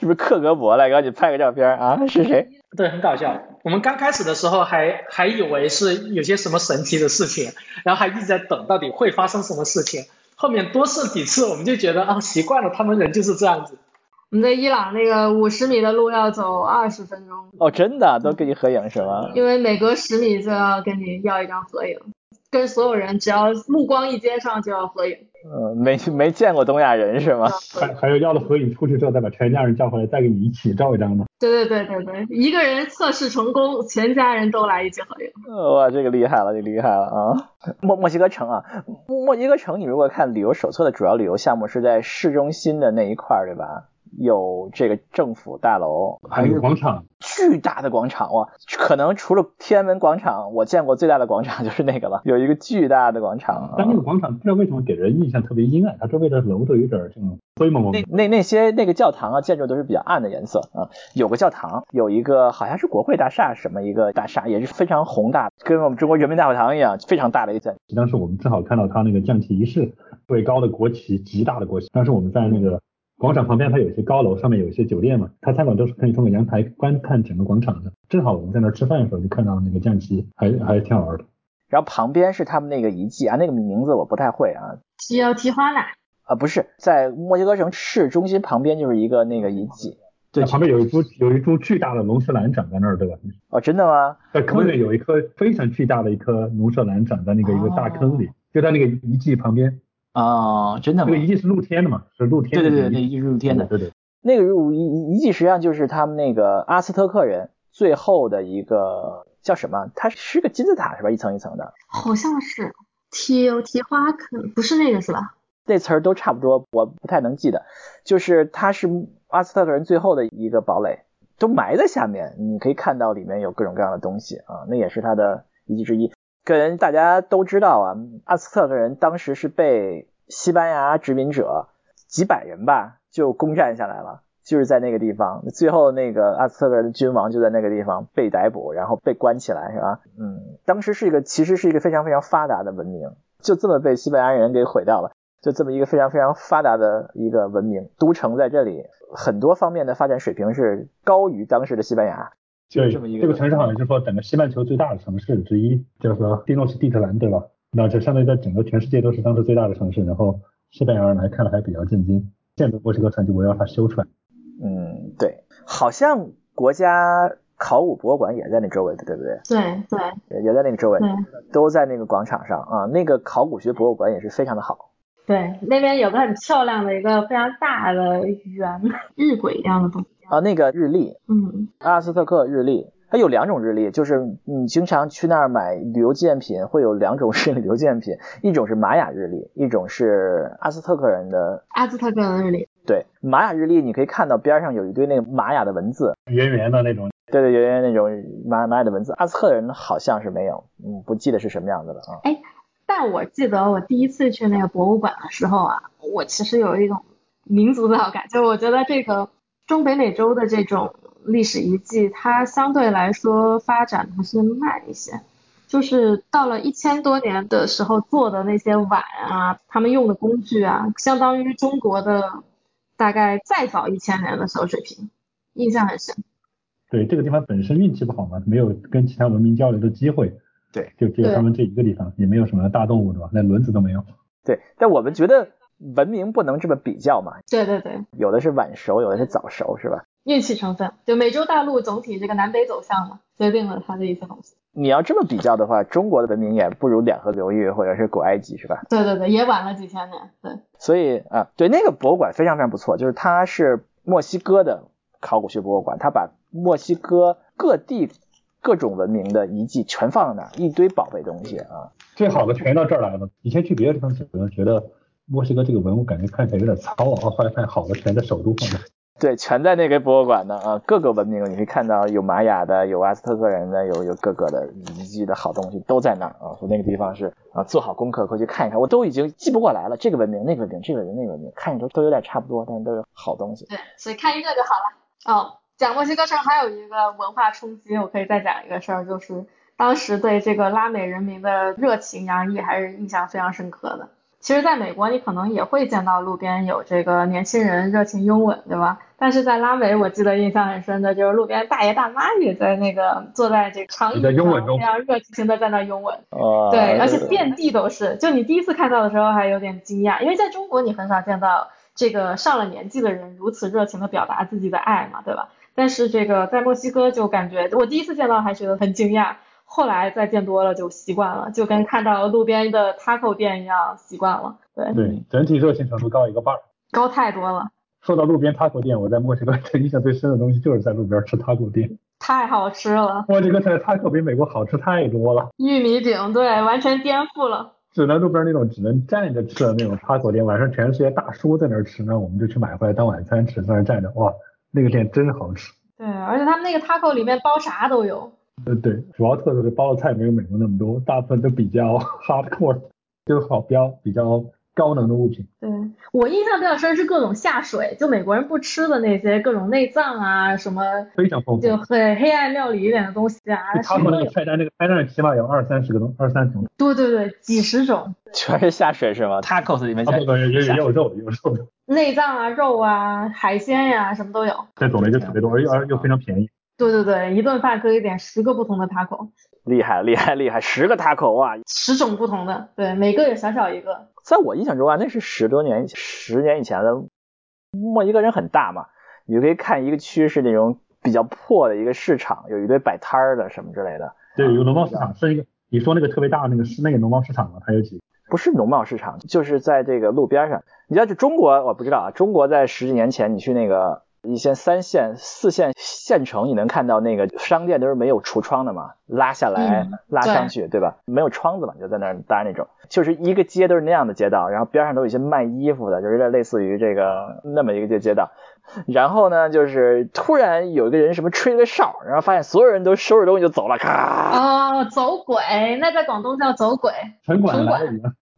是不是克格勃来给你拍个照片啊？是谁？对，很搞笑。我们刚开始的时候还还以为是有些什么神奇的事情，然后还一直在等到底会发生什么事情。后面多试几次，我们就觉得啊，习惯了，他们人就是这样子。我们在伊朗那个五十米的路要走二十分钟。哦，真的都跟你合影是吗？因为每隔十米就要跟你要一张合影，跟所有人只要目光一接上就要合影。呃，没 没见过东亚人是吗？还还有要了合影出去之后再把全家人叫回来，再给你一起照一张吗？对对对对对，一个人测试成功，全家人都来一起合影。哇，这个厉害了，你厉害了啊！墨墨西哥城啊，墨西哥城，你如果看旅游手册的主要旅游项目是在市中心的那一块，对吧？有这个政府大楼，还有广场，巨大的广场哇！可能除了天安门广场，我见过最大的广场 就是那个了，有一个巨大的广场。但那个广场不知道为什么给人印象特别阴暗，它周围的楼都有点这种灰蒙蒙。那那那些那个教堂啊，建筑都是比较暗的颜色啊。有个教堂，有一个好像是国会大厦什么一个大厦，也是非常宏大，跟我们中国人民大会堂一样，非常大的一个建筑。当时我们正好看到他那个降旗仪式，最高的国旗，极大的国旗。当时我们在那个。广场旁边它有一些高楼，上面有一些酒店嘛，它餐馆都是可以通过阳台观看整个广场的。正好我们在那吃饭的时候就看到那个降旗，还还挺好玩的。然后旁边是他们那个遗迹啊，那个名字我不太会啊。提要提花呢？啊，不是，在墨西哥城市中心旁边就是一个那个遗迹。对，旁边有一株有一株巨大的龙舌兰长在那儿，对吧？哦，真的吗？在坑里有一棵非常巨大的一棵龙舌兰长在那个一个大坑里，就在那个遗迹旁边。啊，真的吗？这个遗迹是露天的嘛？是露天的。对对对，那遗迹是露天的。对对。那个遗遗遗迹实际上就是他们那个阿斯特克人最后的一个叫什么？它是个金字塔是吧？一层一层的。好像是。提提花肯不是那个是吧？那词儿都差不多，我不太能记得。就是它是阿斯特克人最后的一个堡垒，都埋在下面，你可以看到里面有各种各样的东西啊，那也是它的遗迹之一。跟大家都知道啊，阿斯特克人当时是被西班牙殖民者几百人吧就攻占下来了，就是在那个地方，最后那个阿斯特克人君王就在那个地方被逮捕，然后被关起来，是吧？嗯，当时是一个其实是一个非常非常发达的文明，就这么被西班牙人给毁掉了，就这么一个非常非常发达的一个文明，都城在这里，很多方面的发展水平是高于当时的西班牙。就这么一个，这个城市好像就是说整个西半球最大的城市之一，叫做蒂诺斯蒂特兰，对吧？那就相当于在整个全世界都是当时最大的城市，然后西班牙人来看了还比较震惊，建筑墨西哥城就围绕它修出来。嗯，对，好像国家考古博物馆也在那周围的，对不对？对对，也在那个周围，都在那个广场上啊。那个考古学博物馆也是非常的好。对，那边有个很漂亮的一个非常大的圆日晷一样的东西。啊，那个日历，嗯，阿斯特克日历，它有两种日历，就是你经常去那儿买旅游纪念品，会有两种 是旅游纪念品，一种是玛雅日历，一种是阿斯特克人的阿斯特克人日历。对，玛雅日历你可以看到边上有一堆那个玛雅的文字，圆圆的那种。对对，圆圆那种玛玛雅的文字。阿兹特人好像是没有，嗯，不记得是什么样子了啊。哎，但我记得我第一次去那个博物馆的时候啊，我其实有一种民族自豪感，就我觉得这个中北美洲的这种历史遗迹，它相对来说发展还是慢一些。就是到了一千多年的时候做的那些碗啊，他们用的工具啊，相当于中国的大概再早一千年的时候水平，印象很深。对，这个地方本身运气不好嘛，没有跟其他文明交流的机会。对，就只有他们这一个地方，也没有什么大动物，对吧？连轮子都没有。对，但我们觉得文明不能这么比较嘛。对对对，有的是晚熟，有的是早熟，是吧？运气成分，就美洲大陆总体这个南北走向嘛，决定了它的一些东西。你要这么比较的话，中国的文明也不如两河流域或者是古埃及，是吧？对对对，也晚了几千年。对。所以啊，对那个博物馆非常非常不错，就是它是墨西哥的考古学博物馆，它把墨西哥各地各种文明的遗迹全放在那儿，一堆宝贝东西啊。最好的全到这儿来了。你先去别的地方可能觉得墨西哥这个文物感觉看起来有点糙啊，后来看好的全在首都放的。对，全在那个博物馆呢啊，各个文明你可以看到有玛雅的，有阿斯特克人的，有有各个的遗迹的好东西都在那儿啊。说那个地方是啊，做好功课过去看一看，我都已经记不过来了，这个文明、那个文明、这个文明、那个文明，看着都都有点差不多，但是都有好东西。对，所以看一个就好了。哦，讲墨西哥事儿还有一个文化冲击，我可以再讲一个事儿，就是当时对这个拉美人民的热情洋溢还是印象非常深刻的。其实，在美国你可能也会见到路边有这个年轻人热情拥吻，对吧？但是在拉美，我记得印象很深的就是路边大爷大妈也在那个坐在这个长椅上，非常热情的在那拥吻。哦。对，而且遍地都是。就你第一次看到的时候还有点惊讶，因为在中国你很少见到这个上了年纪的人如此热情的表达自己的爱嘛，对吧？但是这个在墨西哥就感觉，我第一次见到还觉得很惊讶。后来再见多了就习惯了，就跟看到路边的 taco 店一样习惯了。对对，整体热情程度高一个半儿，高太多了。说到路边 taco 店，我在墨西哥 印象最深的东西就是在路边吃 taco 店，太好吃了。墨西哥菜 taco 比美国好吃太多了。玉米饼，对，完全颠覆了。只能路边那种只能站着吃的那种 taco 店，晚上全是些大叔在那儿吃，那我们就去买回来当晚餐吃，在那儿站着，哇，那个店真好吃。对，而且他们那个 taco 里面包啥都有。呃对，主要特色是包的菜没有美国那么多，大部分都比较 hardcore，就是好标比较高能的物品。对我印象比较深是各种下水，就美国人不吃的那些各种内脏啊什么，非常丰富，就很黑暗料理一点的东西啊。他们那个菜单，那个菜单起码有二三十个东，二三种。对对对，几十种。全是下水是吗？Tacos 里面全有有肉有肉。内脏啊肉啊海鲜呀什么都有。这种类就特别多，而而又非常便宜。对对对，一顿饭可以点十个不同的 taco，厉害厉害厉害，十个 taco 哇，十种不同的，对，每个也小小一个。在我印象中啊，那是十多年十年以前的，墨一个人很大嘛，你就可以看一个区是那种比较破的一个市场，有一堆摆摊儿的什么之类的。对，有农贸市场，是一个你说那个特别大的那个是那个农贸市场吗？它有几？不是农贸市场，就是在这个路边上。你知道，这中国我不知道啊，中国在十几年前你去那个。一些三线、四线县城，你能看到那个商店都是没有橱窗的嘛？拉下来，拉上去，对吧？没有窗子嘛，就在那儿搭那种，就是一个街都是那样的街道，然后边上都有一些卖衣服的，就有点类似于这个那么一个街街道。然后呢，就是突然有一个人什么吹了个哨，然后发现所有人都收拾东西就走了，咔。哦，走鬼，那在广东叫走鬼。城管来了。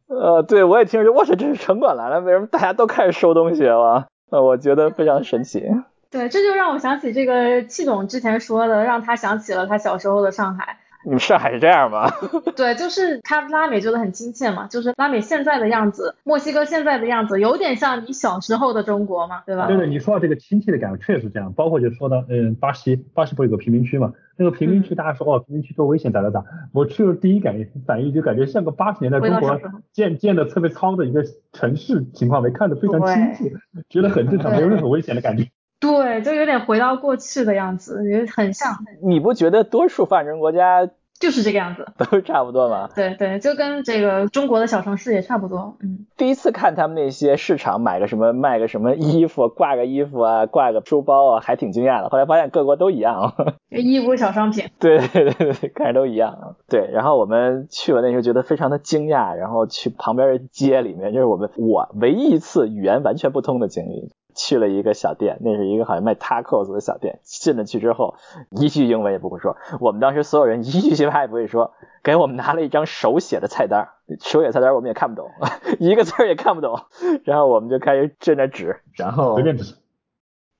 呃，对，我也听说，我操，这是城管来了，为什么大家都开始收东西了？呃，我觉得非常神奇。对，这就让我想起这个戚总之前说的，让他想起了他小时候的上海。你们上海是这样吗？对，就是他拉美觉得很亲切嘛，就是拉美现在的样子，墨西哥现在的样子，有点像你小时候的中国嘛，对吧？对对，你说到这个亲切的感觉，确实这样。包括就说到，嗯，巴西，巴西不有个贫民区嘛？那个贫民区，大家说哦，贫民区多危险，咋咋咋。我去了第一感反应就感觉像个八十年代中国建建的特别糙的一个城市情况，没看着非常亲切，觉得很正常，没有任何危险的感觉。对，就有点回到过去的样子，也很像。你不觉得多数发展中国家就是这个样子，都差不多吗？对对，就跟这个中国的小城市也差不多。嗯。第一次看他们那些市场买个什么卖个什么衣服，挂个衣服啊，挂个书包啊，还挺惊讶的。后来发现各国都一样。衣服小商品。对对对对，看着都一样。对，然后我们去了那时候觉得非常的惊讶，然后去旁边的街里面，就是我们我唯一一次语言完全不通的经历。去了一个小店，那是一个好像卖 tacos 的小店。进了去之后，一句英文也不会说。我们当时所有人一句西班牙也不会说，给我们拿了一张手写的菜单，手写菜单我们也看不懂，一个字也看不懂。然后我们就开始在那纸，然后随便指。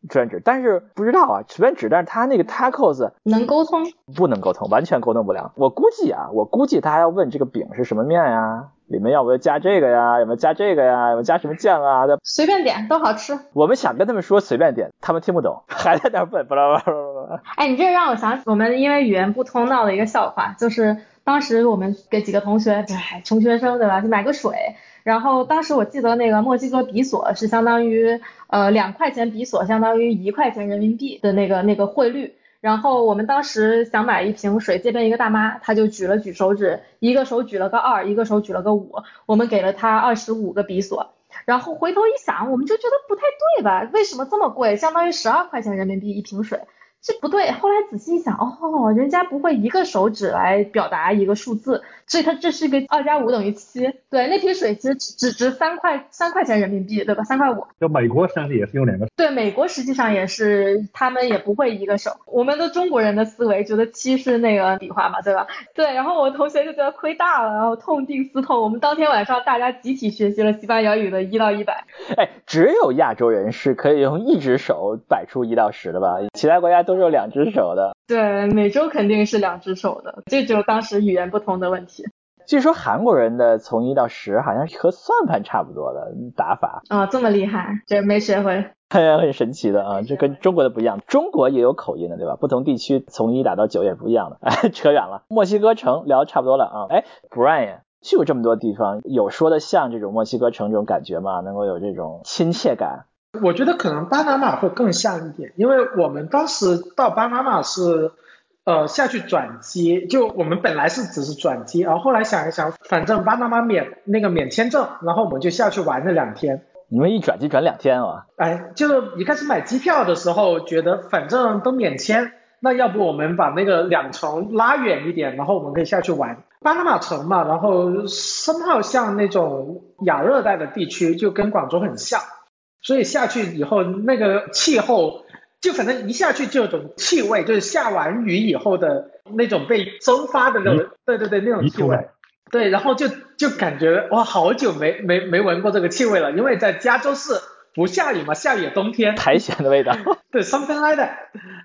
专指，但是不知道啊，随便指，但是他那个 tacos 能沟通？不能沟通，完全沟通不了。我估计啊，我估计他还要问这个饼是什么面呀，里面要不要加这个呀，有没有加这个呀，有没有加什么酱啊？随便点都好吃。我们想跟他们说随便点，他们听不懂，还在那问，巴拉巴拉巴拉。哎，你这让我想起我们因为语言不通闹的一个笑话，就是当时我们给几个同学，哎，穷学生对吧，去买个水。然后当时我记得那个墨西哥比索是相当于呃两块钱比索相当于一块钱人民币的那个那个汇率。然后我们当时想买一瓶水，这边一个大妈，她就举了举手指，一个手举了个二，一个手举了个五，我们给了她二十五个比索。然后回头一想，我们就觉得不太对吧？为什么这么贵？相当于十二块钱人民币一瓶水。这不对，后来仔细一想，哦，人家不会一个手指来表达一个数字，所以它这是一个二加五等于七。对，那瓶水其实只值三块三块钱人民币，对吧？三块五。就美国实际上也是用两个。对，美国实际上也是，他们也不会一个手。我们的中国人的思维觉得七是那个笔画嘛，对吧？对，然后我同学就觉得亏大了，然后痛定思痛，我们当天晚上大家集体学习了西班牙语的一到一百。哎，只有亚洲人是可以用一只手摆出一到十的吧？其他国家都。都是有两只手的，对，美洲肯定是两只手的，这就当时语言不通的问题。据说韩国人的从一到十好像是和算盘差不多的打法啊，这么厉害，这没学会，很神奇的啊，这跟中国的不一样，中国也有口音的对吧？不同地区从一打到九也不一样的。哎，扯远了，墨西哥城聊差不多了啊。哎，Brian 去过这么多地方，有说的像这种墨西哥城这种感觉吗？能够有这种亲切感？我觉得可能巴拿马会更像一点，因为我们当时到巴拿马是，呃下去转机，就我们本来是只是转机，然后后来想一想，反正巴拿马免那个免签证，然后我们就下去玩了两天。你们一转机转两天啊？哎，就是一开始买机票的时候觉得反正都免签，那要不我们把那个两程拉远一点，然后我们可以下去玩巴拿马城嘛，然后深号像那种亚热带的地区，就跟广州很像。所以下去以后，那个气候就反正一下去就有种气味，就是下完雨以后的那种被蒸发的那种，对对对，那种气味。对，然后就就感觉哇，好久没没没闻过这个气味了，因为在加州是不下雨嘛，下雨冬天。苔藓的味道。对，something like that。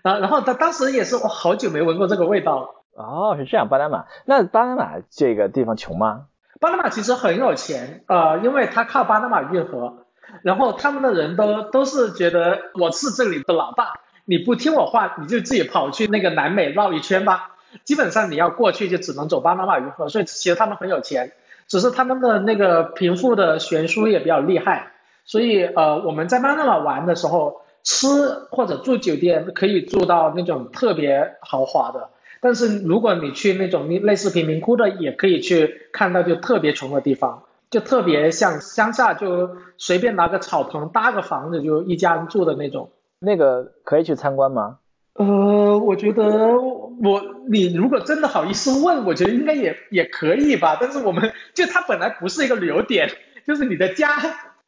然然后他当时也是，我好久没闻过这个味道了。哦，是这样，巴拿马。那巴拿马这个地方穷吗？巴拿马其实很有钱，呃，因为它靠巴拿马运河。然后他们的人都都是觉得我是这里的老大，你不听我话，你就自己跑去那个南美绕一圈吧。基本上你要过去就只能走巴拿马运河，所以其实他们很有钱，只是他们的那个贫富的悬殊也比较厉害。所以呃我们在巴拿马玩的时候，吃或者住酒店可以住到那种特别豪华的，但是如果你去那种类似贫民窟的，也可以去看到就特别穷的地方。就特别像乡下，就随便拿个草棚搭个房子，就一家人住的那种。那个可以去参观吗？呃，我觉得我你如果真的好意思问，我觉得应该也也可以吧。但是我们就它本来不是一个旅游点，就是你的家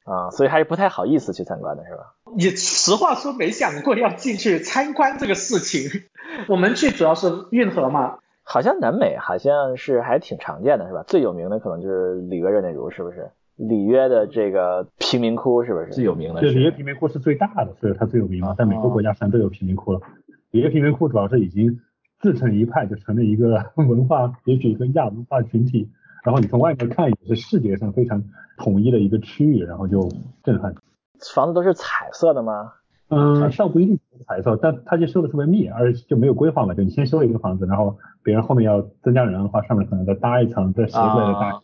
啊，所以还是不太好意思去参观的是吧？你实话说没想过要进去参观这个事情。我们去主要是运河嘛。好像南美好像是还挺常见的，是吧？最有名的可能就是里约热内卢，是不是？里约的这个贫民窟是不是最有名的？对，里约贫民窟是最大的，所以它最有名嘛。在每个国家上都有贫民窟了。里约贫民窟主要是已经自成一派，就成了一个文化，也许一个亚文化群体。然后你从外面看，也是视觉上非常统一的一个区域，然后就震撼。房子都是彩色的吗？嗯，倒不一定彩色，但它就修的特别密，而且就没有规划嘛。就你先修一个房子，然后别人后面要增加人的话，上面可能再搭一层，再斜过来搭，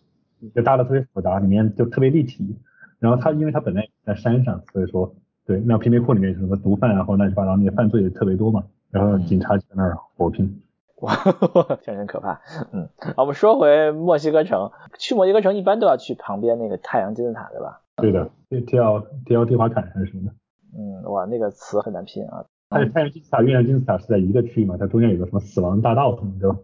就搭的特别复杂，里面就特别立体。然后它因为它本来在山上，所以说对，那贫民窟里面什么毒贩啊或乱七八糟那些犯罪也特别多嘛，然后警察就在那儿火拼。哇，确实可怕。嗯，好我们说回墨西哥城，去墨西哥城一般都要去旁边那个太阳金字塔，对吧？对的，迪奥迪奥蒂华坎还是什么的。嗯，哇，那个词很难拼啊。太阳金字塔、月亮金字塔是在一个区域嘛？它中间有个什么死亡大道，对吧？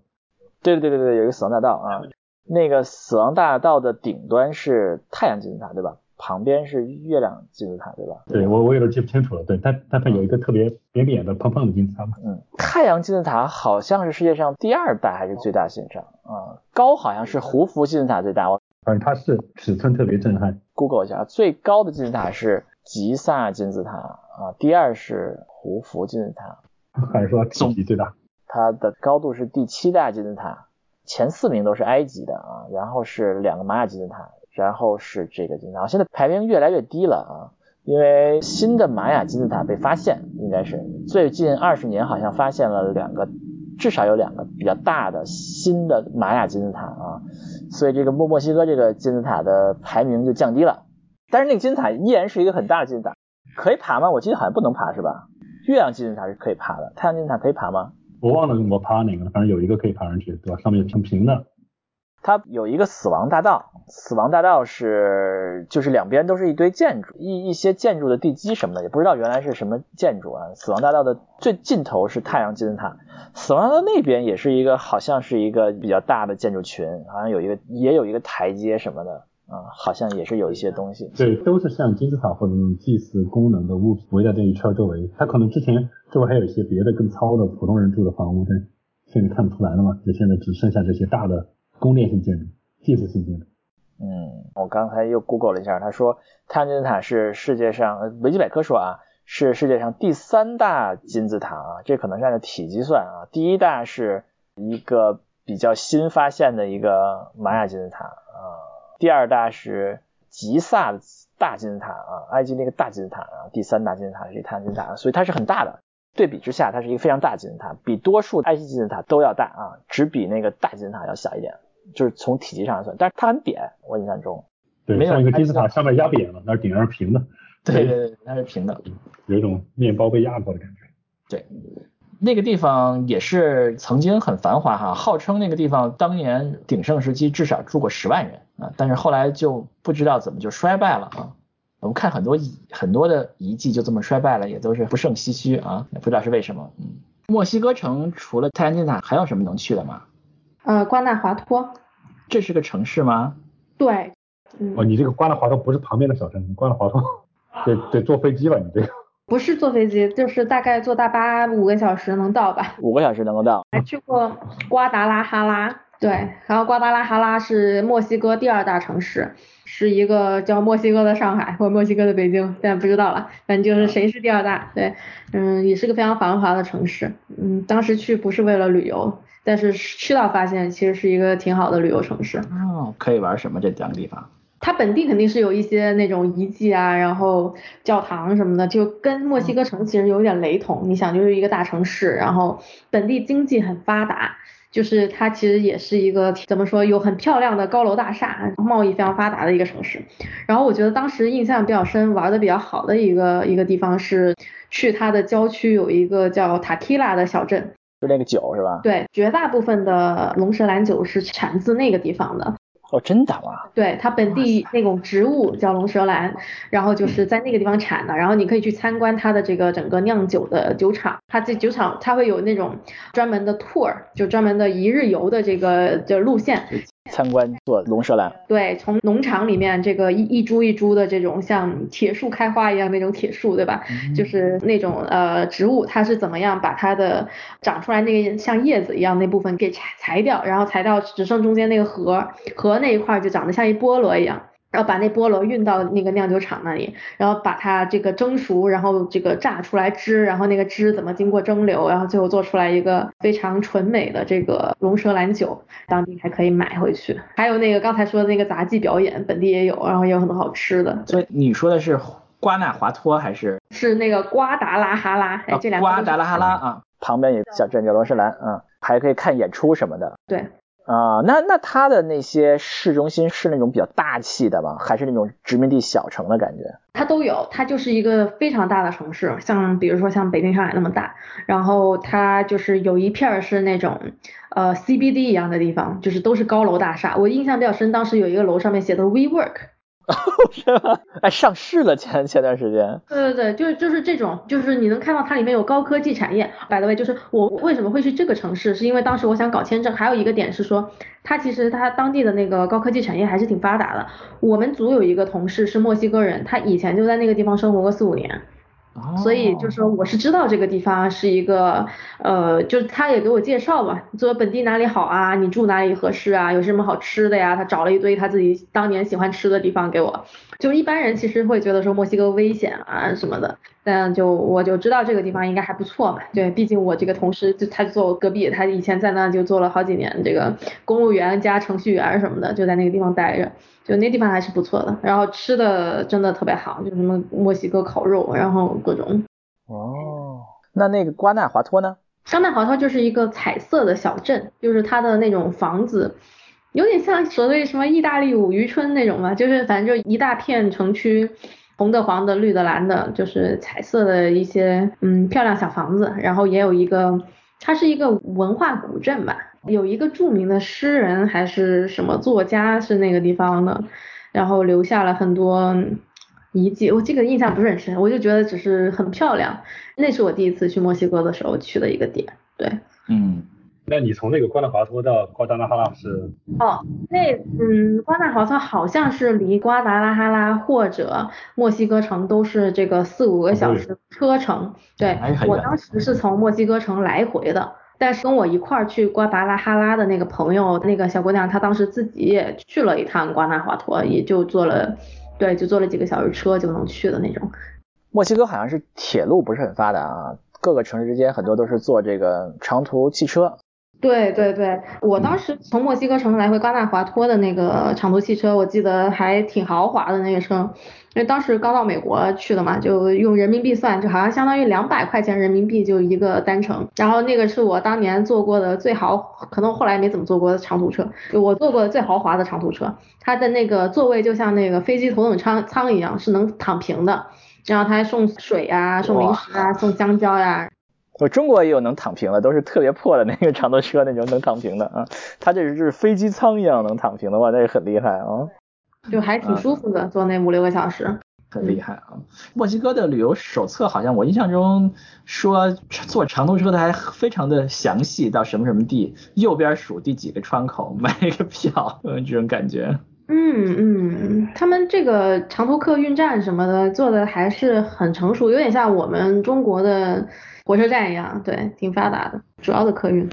对对对对对有一个死亡大道啊。那个死亡大道的顶端是太阳金字塔，对吧？旁边是月亮金字塔，对吧？对我我有点记不清楚了。对，但但它有一个特别扁扁的胖胖的金字塔嘛。嗯，太阳金字塔好像是世界上第二大还是最大金字塔啊？高好像是胡夫金字塔最大。反正它是尺寸特别震撼。Google 一下，最高的金字塔是吉萨金字塔啊，第二是胡夫金字塔。还是说体积最大？它的高度是第七大金字塔，前四名都是埃及的啊，然后是两个玛雅金字塔，然后是这个金字塔。现在排名越来越低了啊，因为新的玛雅金字塔被发现，应该是最近二十年好像发现了两个，至少有两个比较大的新的玛雅金字塔啊，所以这个墨墨西哥这个金字塔的排名就降低了。但是那个金字塔依然是一个很大的金字塔，可以爬吗？我记得好像不能爬是吧？月亮金字塔是可以爬的，太阳金字塔可以爬吗？我忘了我爬哪个了，反正有一个可以爬上去，对吧？上面挺平的。它有一个死亡大道，死亡大道是就是两边都是一堆建筑，一一些建筑的地基什么的，也不知道原来是什么建筑啊。死亡大道的最尽头是太阳金字塔，死亡大道那边也是一个好像是一个比较大的建筑群，好像有一个也有一个台阶什么的。啊，好像也是有一些东西。对，都是像金字塔或者那种祭祀功能的物品围在这一圈周围。它可能之前周围还有一些别的更糙的普通人住的房屋，但现在看不出来了嘛？就现在只剩下这些大的宫殿性建筑、祭祀性建筑。嗯，我刚才又 Google 了一下，他说太阳金字塔是世界上，维基百科说啊，是世界上第三大金字塔啊，这可能是按照体积算啊，第一大是一个比较新发现的一个玛雅金字塔啊。第二大是吉萨的大金字塔啊，埃及那个大金字塔啊，第三大金字塔是太阳金字塔，所以它是很大的。对比之下，它是一个非常大金字塔，比多数埃及金字塔都要大啊，只比那个大金字塔要小一点，就是从体积上来算。但是它很扁，我印象中，对，像一个金字塔上面压扁了，那顶上是平的。对对对，它是平的，有一种面包被压过的感觉。对。那个地方也是曾经很繁华哈，号称那个地方当年鼎盛时期至少住过十万人啊，但是后来就不知道怎么就衰败了啊。我们看很多遗很多的遗迹就这么衰败了，也都是不胜唏嘘啊，也不知道是为什么。嗯，墨西哥城除了泰安金字塔还有什么能去的吗？呃，瓜纳华托。这是个城市吗？对。哦，你这个瓜纳华托不是旁边的小城，瓜纳华托 得得坐飞机了，你这个。不是坐飞机，就是大概坐大巴五个小时能到吧？五个小时能够到。还去过瓜达拉哈拉，对，然后瓜达拉哈拉是墨西哥第二大城市，是一个叫墨西哥的上海或墨西哥的北京，现在不知道了，反正就是谁是第二大，对，嗯，也是个非常繁华的城市，嗯，当时去不是为了旅游，但是去到发现其实是一个挺好的旅游城市。哦，可以玩什么这两个地方？它本地肯定是有一些那种遗迹啊，然后教堂什么的，就跟墨西哥城其实有点雷同。你想，就是一个大城市，然后本地经济很发达，就是它其实也是一个怎么说，有很漂亮的高楼大厦，贸易非常发达的一个城市。然后我觉得当时印象比较深，玩的比较好的一个一个地方是去它的郊区有一个叫塔基拉的小镇，就那个酒是吧？对，绝大部分的龙舌兰酒是产自那个地方的。哦，真的吗？对，它本地那种植物叫龙舌兰，然后就是在那个地方产的，然后你可以去参观它的这个整个酿酒的酒厂，它这酒厂它会有那种专门的 tour，就专门的一日游的这个就路线。参观做龙舌兰，对，从农场里面这个一一株一株的这种像铁树开花一样那种铁树，对吧？就是那种呃植物，它是怎么样把它的长出来那个像叶子一样那部分给裁裁掉，然后裁掉只剩中间那个核，核那一块就长得像一菠萝一样。然后把那菠萝运到那个酿酒厂那里，然后把它这个蒸熟，然后这个榨出来汁，然后那个汁怎么经过蒸馏，然后最后做出来一个非常纯美的这个龙舌兰酒，当地还可以买回去。还有那个刚才说的那个杂技表演，本地也有，然后也有很多好吃的。所以你说的是瓜纳华托还是？是那个瓜达拉哈拉，哎，这两个。瓜达拉哈拉啊，旁边有小镇叫龙舌兰，嗯，还可以看演出什么的。对。啊，那那它的那些市中心是那种比较大气的吗？还是那种殖民地小城的感觉？它都有，它就是一个非常大的城市，像比如说像北京、上海那么大。然后它就是有一片是那种呃 CBD 一样的地方，就是都是高楼大厦。我印象比较深，当时有一个楼上面写的 WeWork。是吗？哎，上市了前前段时间。对对对，就是就是这种，就是你能看到它里面有高科技产业。By the way，就是我为什么会去这个城市，是因为当时我想搞签证，还有一个点是说，它其实它当地的那个高科技产业还是挺发达的。我们组有一个同事是墨西哥人，他以前就在那个地方生活过四五年。所以就是说，我是知道这个地方是一个，呃，就是他也给我介绍嘛，说本地哪里好啊，你住哪里合适啊，有什么好吃的呀，他找了一堆他自己当年喜欢吃的地方给我。就一般人其实会觉得说墨西哥危险啊什么的，但就我就知道这个地方应该还不错嘛，对，毕竟我这个同事就他就坐我隔壁，他以前在那就做了好几年这个公务员加程序员什么的，就在那个地方待着。就那地方还是不错的，然后吃的真的特别好，就什么墨西哥烤肉，然后各种。哦，那那个瓜纳华托呢？瓜纳华托就是一个彩色的小镇，就是它的那种房子，有点像所谓什么意大利五渔村那种嘛，就是反正就一大片城区，红的、黄的、绿的、蓝的，就是彩色的一些嗯漂亮小房子，然后也有一个，它是一个文化古镇吧。有一个著名的诗人还是什么作家是那个地方的，然后留下了很多遗迹，我这个印象不是很深，我就觉得只是很漂亮。那是我第一次去墨西哥的时候去的一个点，对。嗯，那你从那个瓜纳华托到瓜达拉哈拉是？哦，那嗯，瓜纳华托好像是离瓜达拉哈拉或者墨西哥城都是这个四五个小时车程，对我当时是从墨西哥城来回的。但是跟我一块儿去瓜达拉哈拉的那个朋友，那个小姑娘，她当时自己也去了一趟瓜纳华托，也就坐了，对，就坐了几个小时车就能去的那种。墨西哥好像是铁路不是很发达啊，各个城市之间很多都是坐这个长途汽车。对对对，我当时从墨西哥城来回瓜纳华托的那个长途汽车，我记得还挺豪华的那个车。因为当时刚到美国去的嘛，就用人民币算，就好像相当于两百块钱人民币就一个单程。然后那个是我当年坐过的最豪，可能后来没怎么坐过的长途车，就我坐过的最豪华的长途车。它的那个座位就像那个飞机头等舱舱一样，是能躺平的。然后他还送水啊，送零食啊，送香蕉呀。我中国也有能躺平的，都是特别破的那个长途车那种能躺平的啊。他这是飞机舱一样能躺平的话，那也很厉害啊。就还挺舒服的，坐那五六个小时，很厉害啊！墨西哥的旅游手册好像我印象中说坐长途车的还非常的详细，到什么什么地，右边数第几个窗口买一个票，嗯，这种感觉。嗯嗯，他们这个长途客运站什么的做的还是很成熟，有点像我们中国的火车站一样，对，挺发达的，主要的客运。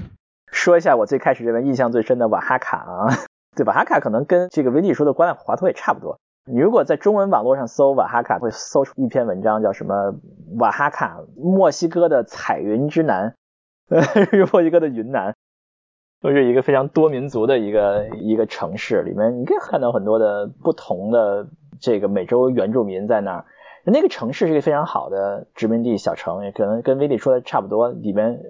说一下我最开始认为印象最深的瓦哈卡啊。对瓦哈卡可能跟这个维利说的瓜纳华托也差不多。你如果在中文网络上搜瓦哈卡，会搜出一篇文章，叫什么瓦哈卡，墨西哥的彩云之南，墨西哥的云南，都是一个非常多民族的一个一个城市，里面你可以看到很多的不同的这个美洲原住民在那儿。那个城市是一个非常好的殖民地小城，也可能跟威利说的差不多，里面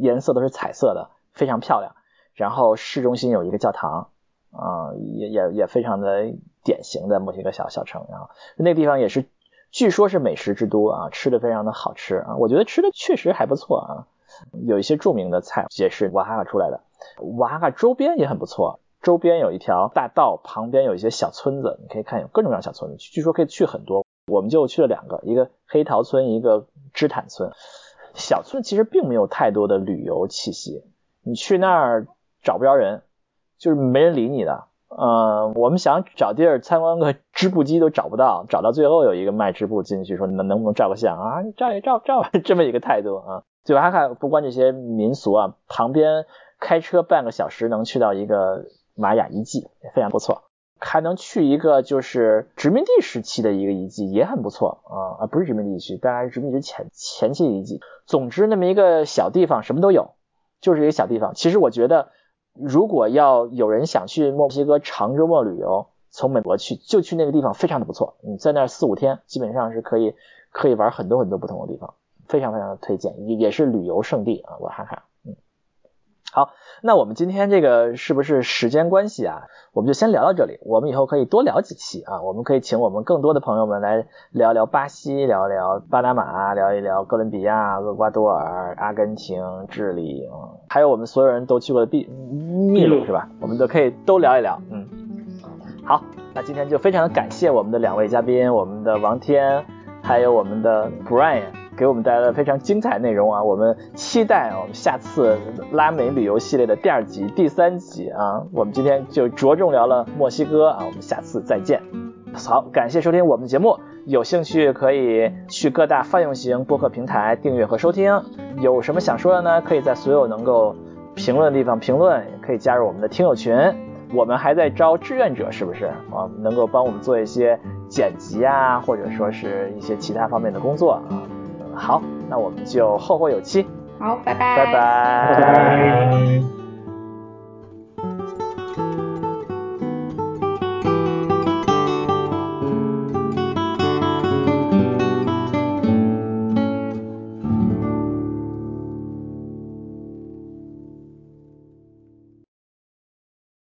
颜色都是彩色的，非常漂亮。然后市中心有一个教堂。啊，也也也非常的典型的墨西哥小小城，然后那个地方也是，据说是美食之都啊，吃的非常的好吃啊，我觉得吃的确实还不错啊，有一些著名的菜也是瓦哈卡出来的，瓦哈卡周边也很不错，周边有一条大道，旁边有一些小村子，你可以看有各种各样小村子，据说可以去很多，我们就去了两个，一个黑桃村，一个芝坦村，小村其实并没有太多的旅游气息，你去那儿找不着人。就是没人理你的，呃，我们想找地儿参观个织布机都找不到，找到最后有一个卖织布进去说能能不能照个相啊？照也照照，这么一个态度啊。对吧？还不光这些民俗啊，旁边开车半个小时能去到一个玛雅遗迹，非常不错，还能去一个就是殖民地时期的一个遗迹，也很不错啊啊，不是殖民地区，当然是殖民地前前期的遗迹。总之那么一个小地方什么都有，就是一个小地方。其实我觉得。如果要有人想去墨西哥长周末旅游，从美国去就去那个地方，非常的不错。你在那儿四五天，基本上是可以可以玩很多很多不同的地方，非常非常的推荐，也也是旅游胜地啊，我看看。好，那我们今天这个是不是时间关系啊？我们就先聊到这里。我们以后可以多聊几期啊，我们可以请我们更多的朋友们来聊聊巴西，聊聊巴拿马，聊一聊哥伦比亚、厄瓜多尔、阿根廷、智利，还有我们所有人都去过的秘秘鲁是吧？我们都可以都聊一聊。嗯，好，那今天就非常感谢我们的两位嘉宾，我们的王天，还有我们的 Brian，给我们带来了非常精彩内容啊！我们期待我们下次拉美旅游系列的第二集、第三集啊！我们今天就着重聊了墨西哥啊，我们下次再见。好，感谢收听我们的节目，有兴趣可以去各大泛用型播客平台订阅和收听。有什么想说的呢？可以在所有能够评论的地方评论，也可以加入我们的听友群。我们还在招志愿者，是不是啊？能够帮我们做一些剪辑啊，或者说是一些其他方面的工作啊。好，那我们就后会有期。好，拜拜拜拜拜。